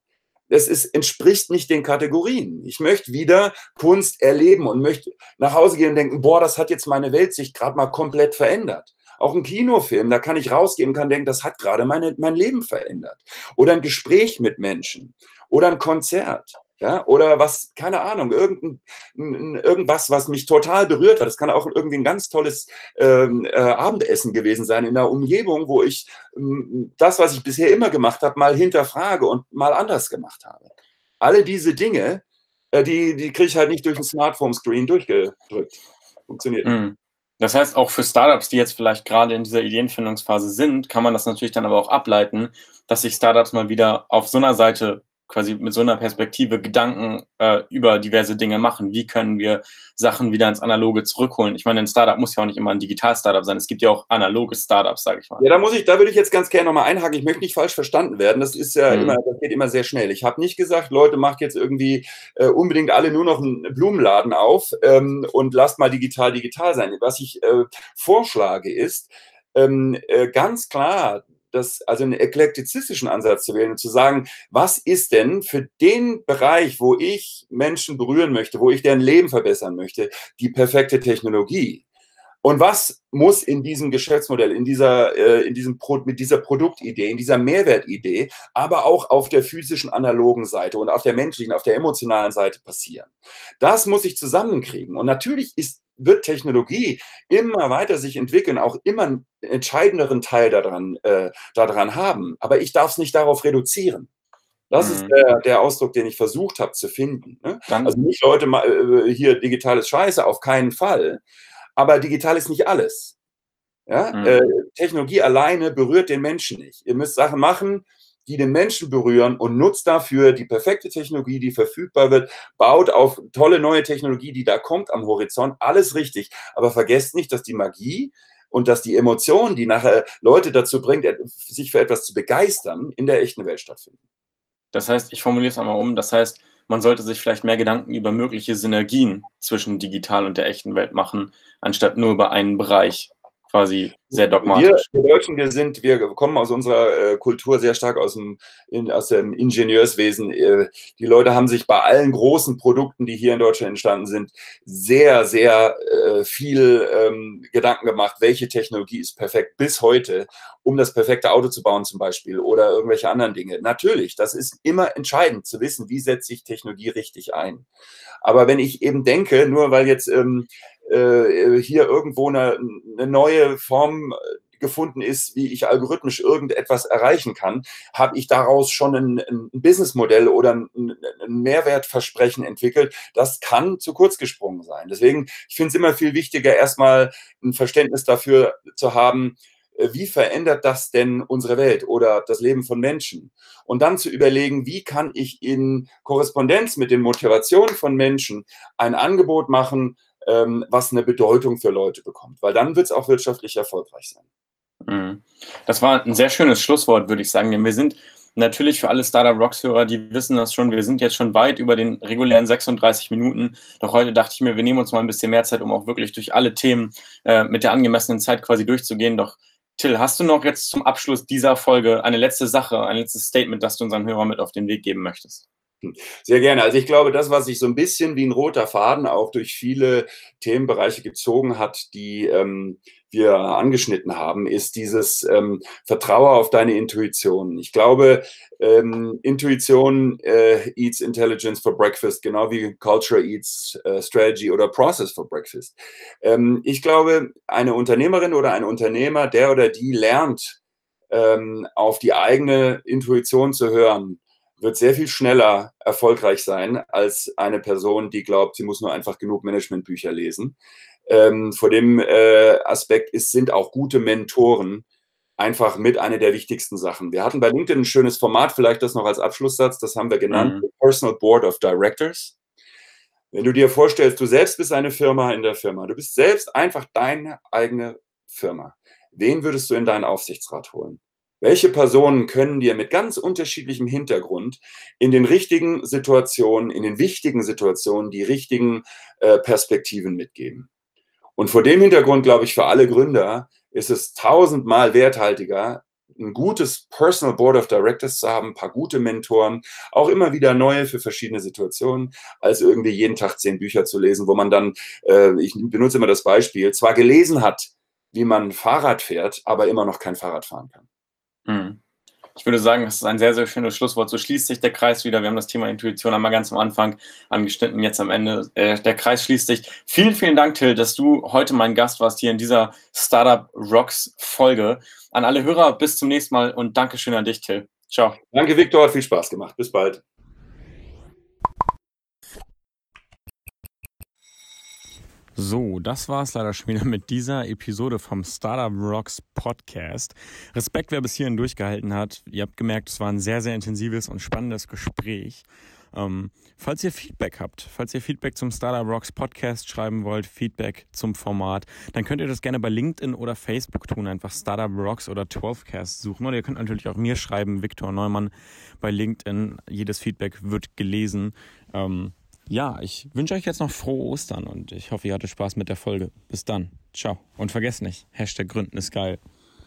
das ist, entspricht nicht den Kategorien. Ich möchte wieder Kunst erleben und möchte nach Hause gehen und denken, boah, das hat jetzt meine Weltsicht gerade mal komplett verändert. Auch ein Kinofilm, da kann ich rausgehen und kann denken, das hat gerade meine, mein Leben verändert. Oder ein Gespräch mit Menschen. Oder ein Konzert. Ja, oder was, keine Ahnung, irgendein, irgendwas, was mich total berührt hat. Das kann auch irgendwie ein ganz tolles ähm, äh, Abendessen gewesen sein in einer Umgebung, wo ich ähm, das, was ich bisher immer gemacht habe, mal hinterfrage und mal anders gemacht habe. Alle diese Dinge, äh, die, die kriege ich halt nicht durch ein Smartphone-Screen durchgedrückt. Funktioniert. Mhm. Das heißt, auch für Startups, die jetzt vielleicht gerade in dieser Ideenfindungsphase sind, kann man das natürlich dann aber auch ableiten, dass sich Startups mal wieder auf so einer Seite quasi mit so einer Perspektive Gedanken äh, über diverse Dinge machen. Wie können wir Sachen wieder ins Analoge zurückholen? Ich meine, ein Startup muss ja auch nicht immer ein Digital-Startup sein. Es gibt ja auch analoge Startups, sage ich mal. Ja, da muss ich, da würde ich jetzt ganz gerne nochmal einhaken. Ich möchte nicht falsch verstanden werden. Das ist ja mhm. immer, das geht immer sehr schnell. Ich habe nicht gesagt, Leute, macht jetzt irgendwie äh, unbedingt alle nur noch einen Blumenladen auf ähm, und lasst mal digital digital sein. Was ich äh, vorschlage ist, ähm, äh, ganz klar das, also einen eklektizistischen Ansatz zu wählen und zu sagen, was ist denn für den Bereich, wo ich Menschen berühren möchte, wo ich deren Leben verbessern möchte, die perfekte Technologie? Und was muss in diesem Geschäftsmodell, in dieser, äh, in diesem mit dieser Produktidee, in dieser Mehrwertidee, aber auch auf der physischen analogen Seite und auf der menschlichen, auf der emotionalen Seite passieren? Das muss ich zusammenkriegen. Und natürlich ist wird Technologie immer weiter sich entwickeln, auch immer einen entscheidenderen Teil daran, äh, daran haben. Aber ich darf es nicht darauf reduzieren. Das mhm. ist der, der, Ausdruck, den ich versucht habe zu finden. Ne? Also nicht Leute äh, hier digitales Scheiße, auf keinen Fall. Aber digital ist nicht alles. Ja? Mhm. Äh, Technologie alleine berührt den Menschen nicht. Ihr müsst Sachen machen, die den Menschen berühren und nutzt dafür die perfekte Technologie, die verfügbar wird, baut auf tolle neue Technologie, die da kommt am Horizont, alles richtig. Aber vergesst nicht, dass die Magie und dass die Emotion, die nachher Leute dazu bringt, sich für etwas zu begeistern, in der echten Welt stattfinden. Das heißt, ich formuliere es einmal um, das heißt, man sollte sich vielleicht mehr Gedanken über mögliche Synergien zwischen digital und der echten Welt machen, anstatt nur über einen Bereich quasi sehr dogmatisch. Wir, Deutschen, wir sind, wir kommen aus unserer äh, Kultur sehr stark aus dem, in, aus dem Ingenieurswesen. Äh, die Leute haben sich bei allen großen Produkten, die hier in Deutschland entstanden sind, sehr, sehr äh, viel ähm, Gedanken gemacht, welche Technologie ist perfekt bis heute, um das perfekte Auto zu bauen zum Beispiel oder irgendwelche anderen Dinge. Natürlich, das ist immer entscheidend zu wissen, wie setze ich Technologie richtig ein. Aber wenn ich eben denke, nur weil jetzt ähm, äh, hier irgendwo eine, eine neue Form äh, gefunden ist, wie ich algorithmisch irgendetwas erreichen kann, habe ich daraus schon ein, ein Businessmodell oder ein, ein, Mehrwertversprechen entwickelt. Das kann zu kurz gesprungen sein. Deswegen, ich finde es immer viel wichtiger, erstmal ein Verständnis dafür zu haben, äh, wie verändert das denn unsere Welt oder das Leben von Menschen? Und dann zu überlegen, wie kann ich in Korrespondenz mit den Motivationen von Menschen ein Angebot machen, ähm, was eine Bedeutung für Leute bekommt, weil dann wird es auch wirtschaftlich erfolgreich sein. Mhm. Das war ein sehr schönes Schlusswort, würde ich sagen, denn wir sind natürlich für alle Startup Rocks Hörer, die wissen das schon, wir sind jetzt schon weit über den regulären 36 Minuten. Doch heute dachte ich mir, wir nehmen uns mal ein bisschen mehr Zeit, um auch wirklich durch alle Themen äh, mit der angemessenen Zeit quasi durchzugehen. Doch Till, hast du noch jetzt zum Abschluss dieser Folge eine letzte Sache, ein letztes Statement, das du unseren Hörern mit auf den Weg geben möchtest? Sehr gerne. Also ich glaube, das, was sich so ein bisschen wie ein roter Faden auch durch viele Themenbereiche gezogen hat, die ähm, wir angeschnitten haben, ist dieses ähm, Vertraue auf deine Intuition. Ich glaube, ähm, Intuition äh, eats intelligence for breakfast, genau wie Culture eats äh, strategy oder process for breakfast. Ähm, ich glaube, eine Unternehmerin oder ein Unternehmer, der oder die lernt, ähm, auf die eigene Intuition zu hören, wird sehr viel schneller erfolgreich sein als eine Person, die glaubt, sie muss nur einfach genug Managementbücher lesen. Ähm, vor dem äh, Aspekt ist, sind auch gute Mentoren einfach mit einer der wichtigsten Sachen. Wir hatten bei LinkedIn ein schönes Format, vielleicht das noch als Abschlusssatz, das haben wir genannt, mhm. Personal Board of Directors. Wenn du dir vorstellst, du selbst bist eine Firma in der Firma, du bist selbst einfach deine eigene Firma. Wen würdest du in deinen Aufsichtsrat holen? Welche Personen können dir mit ganz unterschiedlichem Hintergrund in den richtigen Situationen, in den wichtigen Situationen die richtigen äh, Perspektiven mitgeben? Und vor dem Hintergrund, glaube ich, für alle Gründer ist es tausendmal werthaltiger, ein gutes Personal Board of Directors zu haben, ein paar gute Mentoren, auch immer wieder neue für verschiedene Situationen, als irgendwie jeden Tag zehn Bücher zu lesen, wo man dann, äh, ich benutze immer das Beispiel, zwar gelesen hat, wie man Fahrrad fährt, aber immer noch kein Fahrrad fahren kann. Mhm. Ich würde sagen, das ist ein sehr, sehr schönes Schlusswort. So schließt sich der Kreis wieder. Wir haben das Thema Intuition einmal ganz am Anfang angeschnitten, jetzt am Ende. Äh, der Kreis schließt sich. Vielen, vielen Dank, Till, dass du heute mein Gast warst hier in dieser Startup Rocks Folge. An alle Hörer, bis zum nächsten Mal und Dankeschön an dich, Till. Ciao. Danke, Viktor. Viel Spaß gemacht. Bis bald. So, das war es leider schon wieder mit dieser Episode vom Startup Rocks Podcast. Respekt, wer bis hierhin durchgehalten hat. Ihr habt gemerkt, es war ein sehr, sehr intensives und spannendes Gespräch. Ähm, falls ihr Feedback habt, falls ihr Feedback zum Startup Rocks Podcast schreiben wollt, Feedback zum Format, dann könnt ihr das gerne bei LinkedIn oder Facebook tun. Einfach Startup Rocks oder 12cast suchen. Oder ihr könnt natürlich auch mir schreiben, Viktor Neumann bei LinkedIn. Jedes Feedback wird gelesen. Ähm, ja, ich wünsche euch jetzt noch frohe Ostern und ich hoffe, ihr hattet Spaß mit der Folge. Bis dann. Ciao. Und vergesst nicht, Hashtag Gründen ist geil.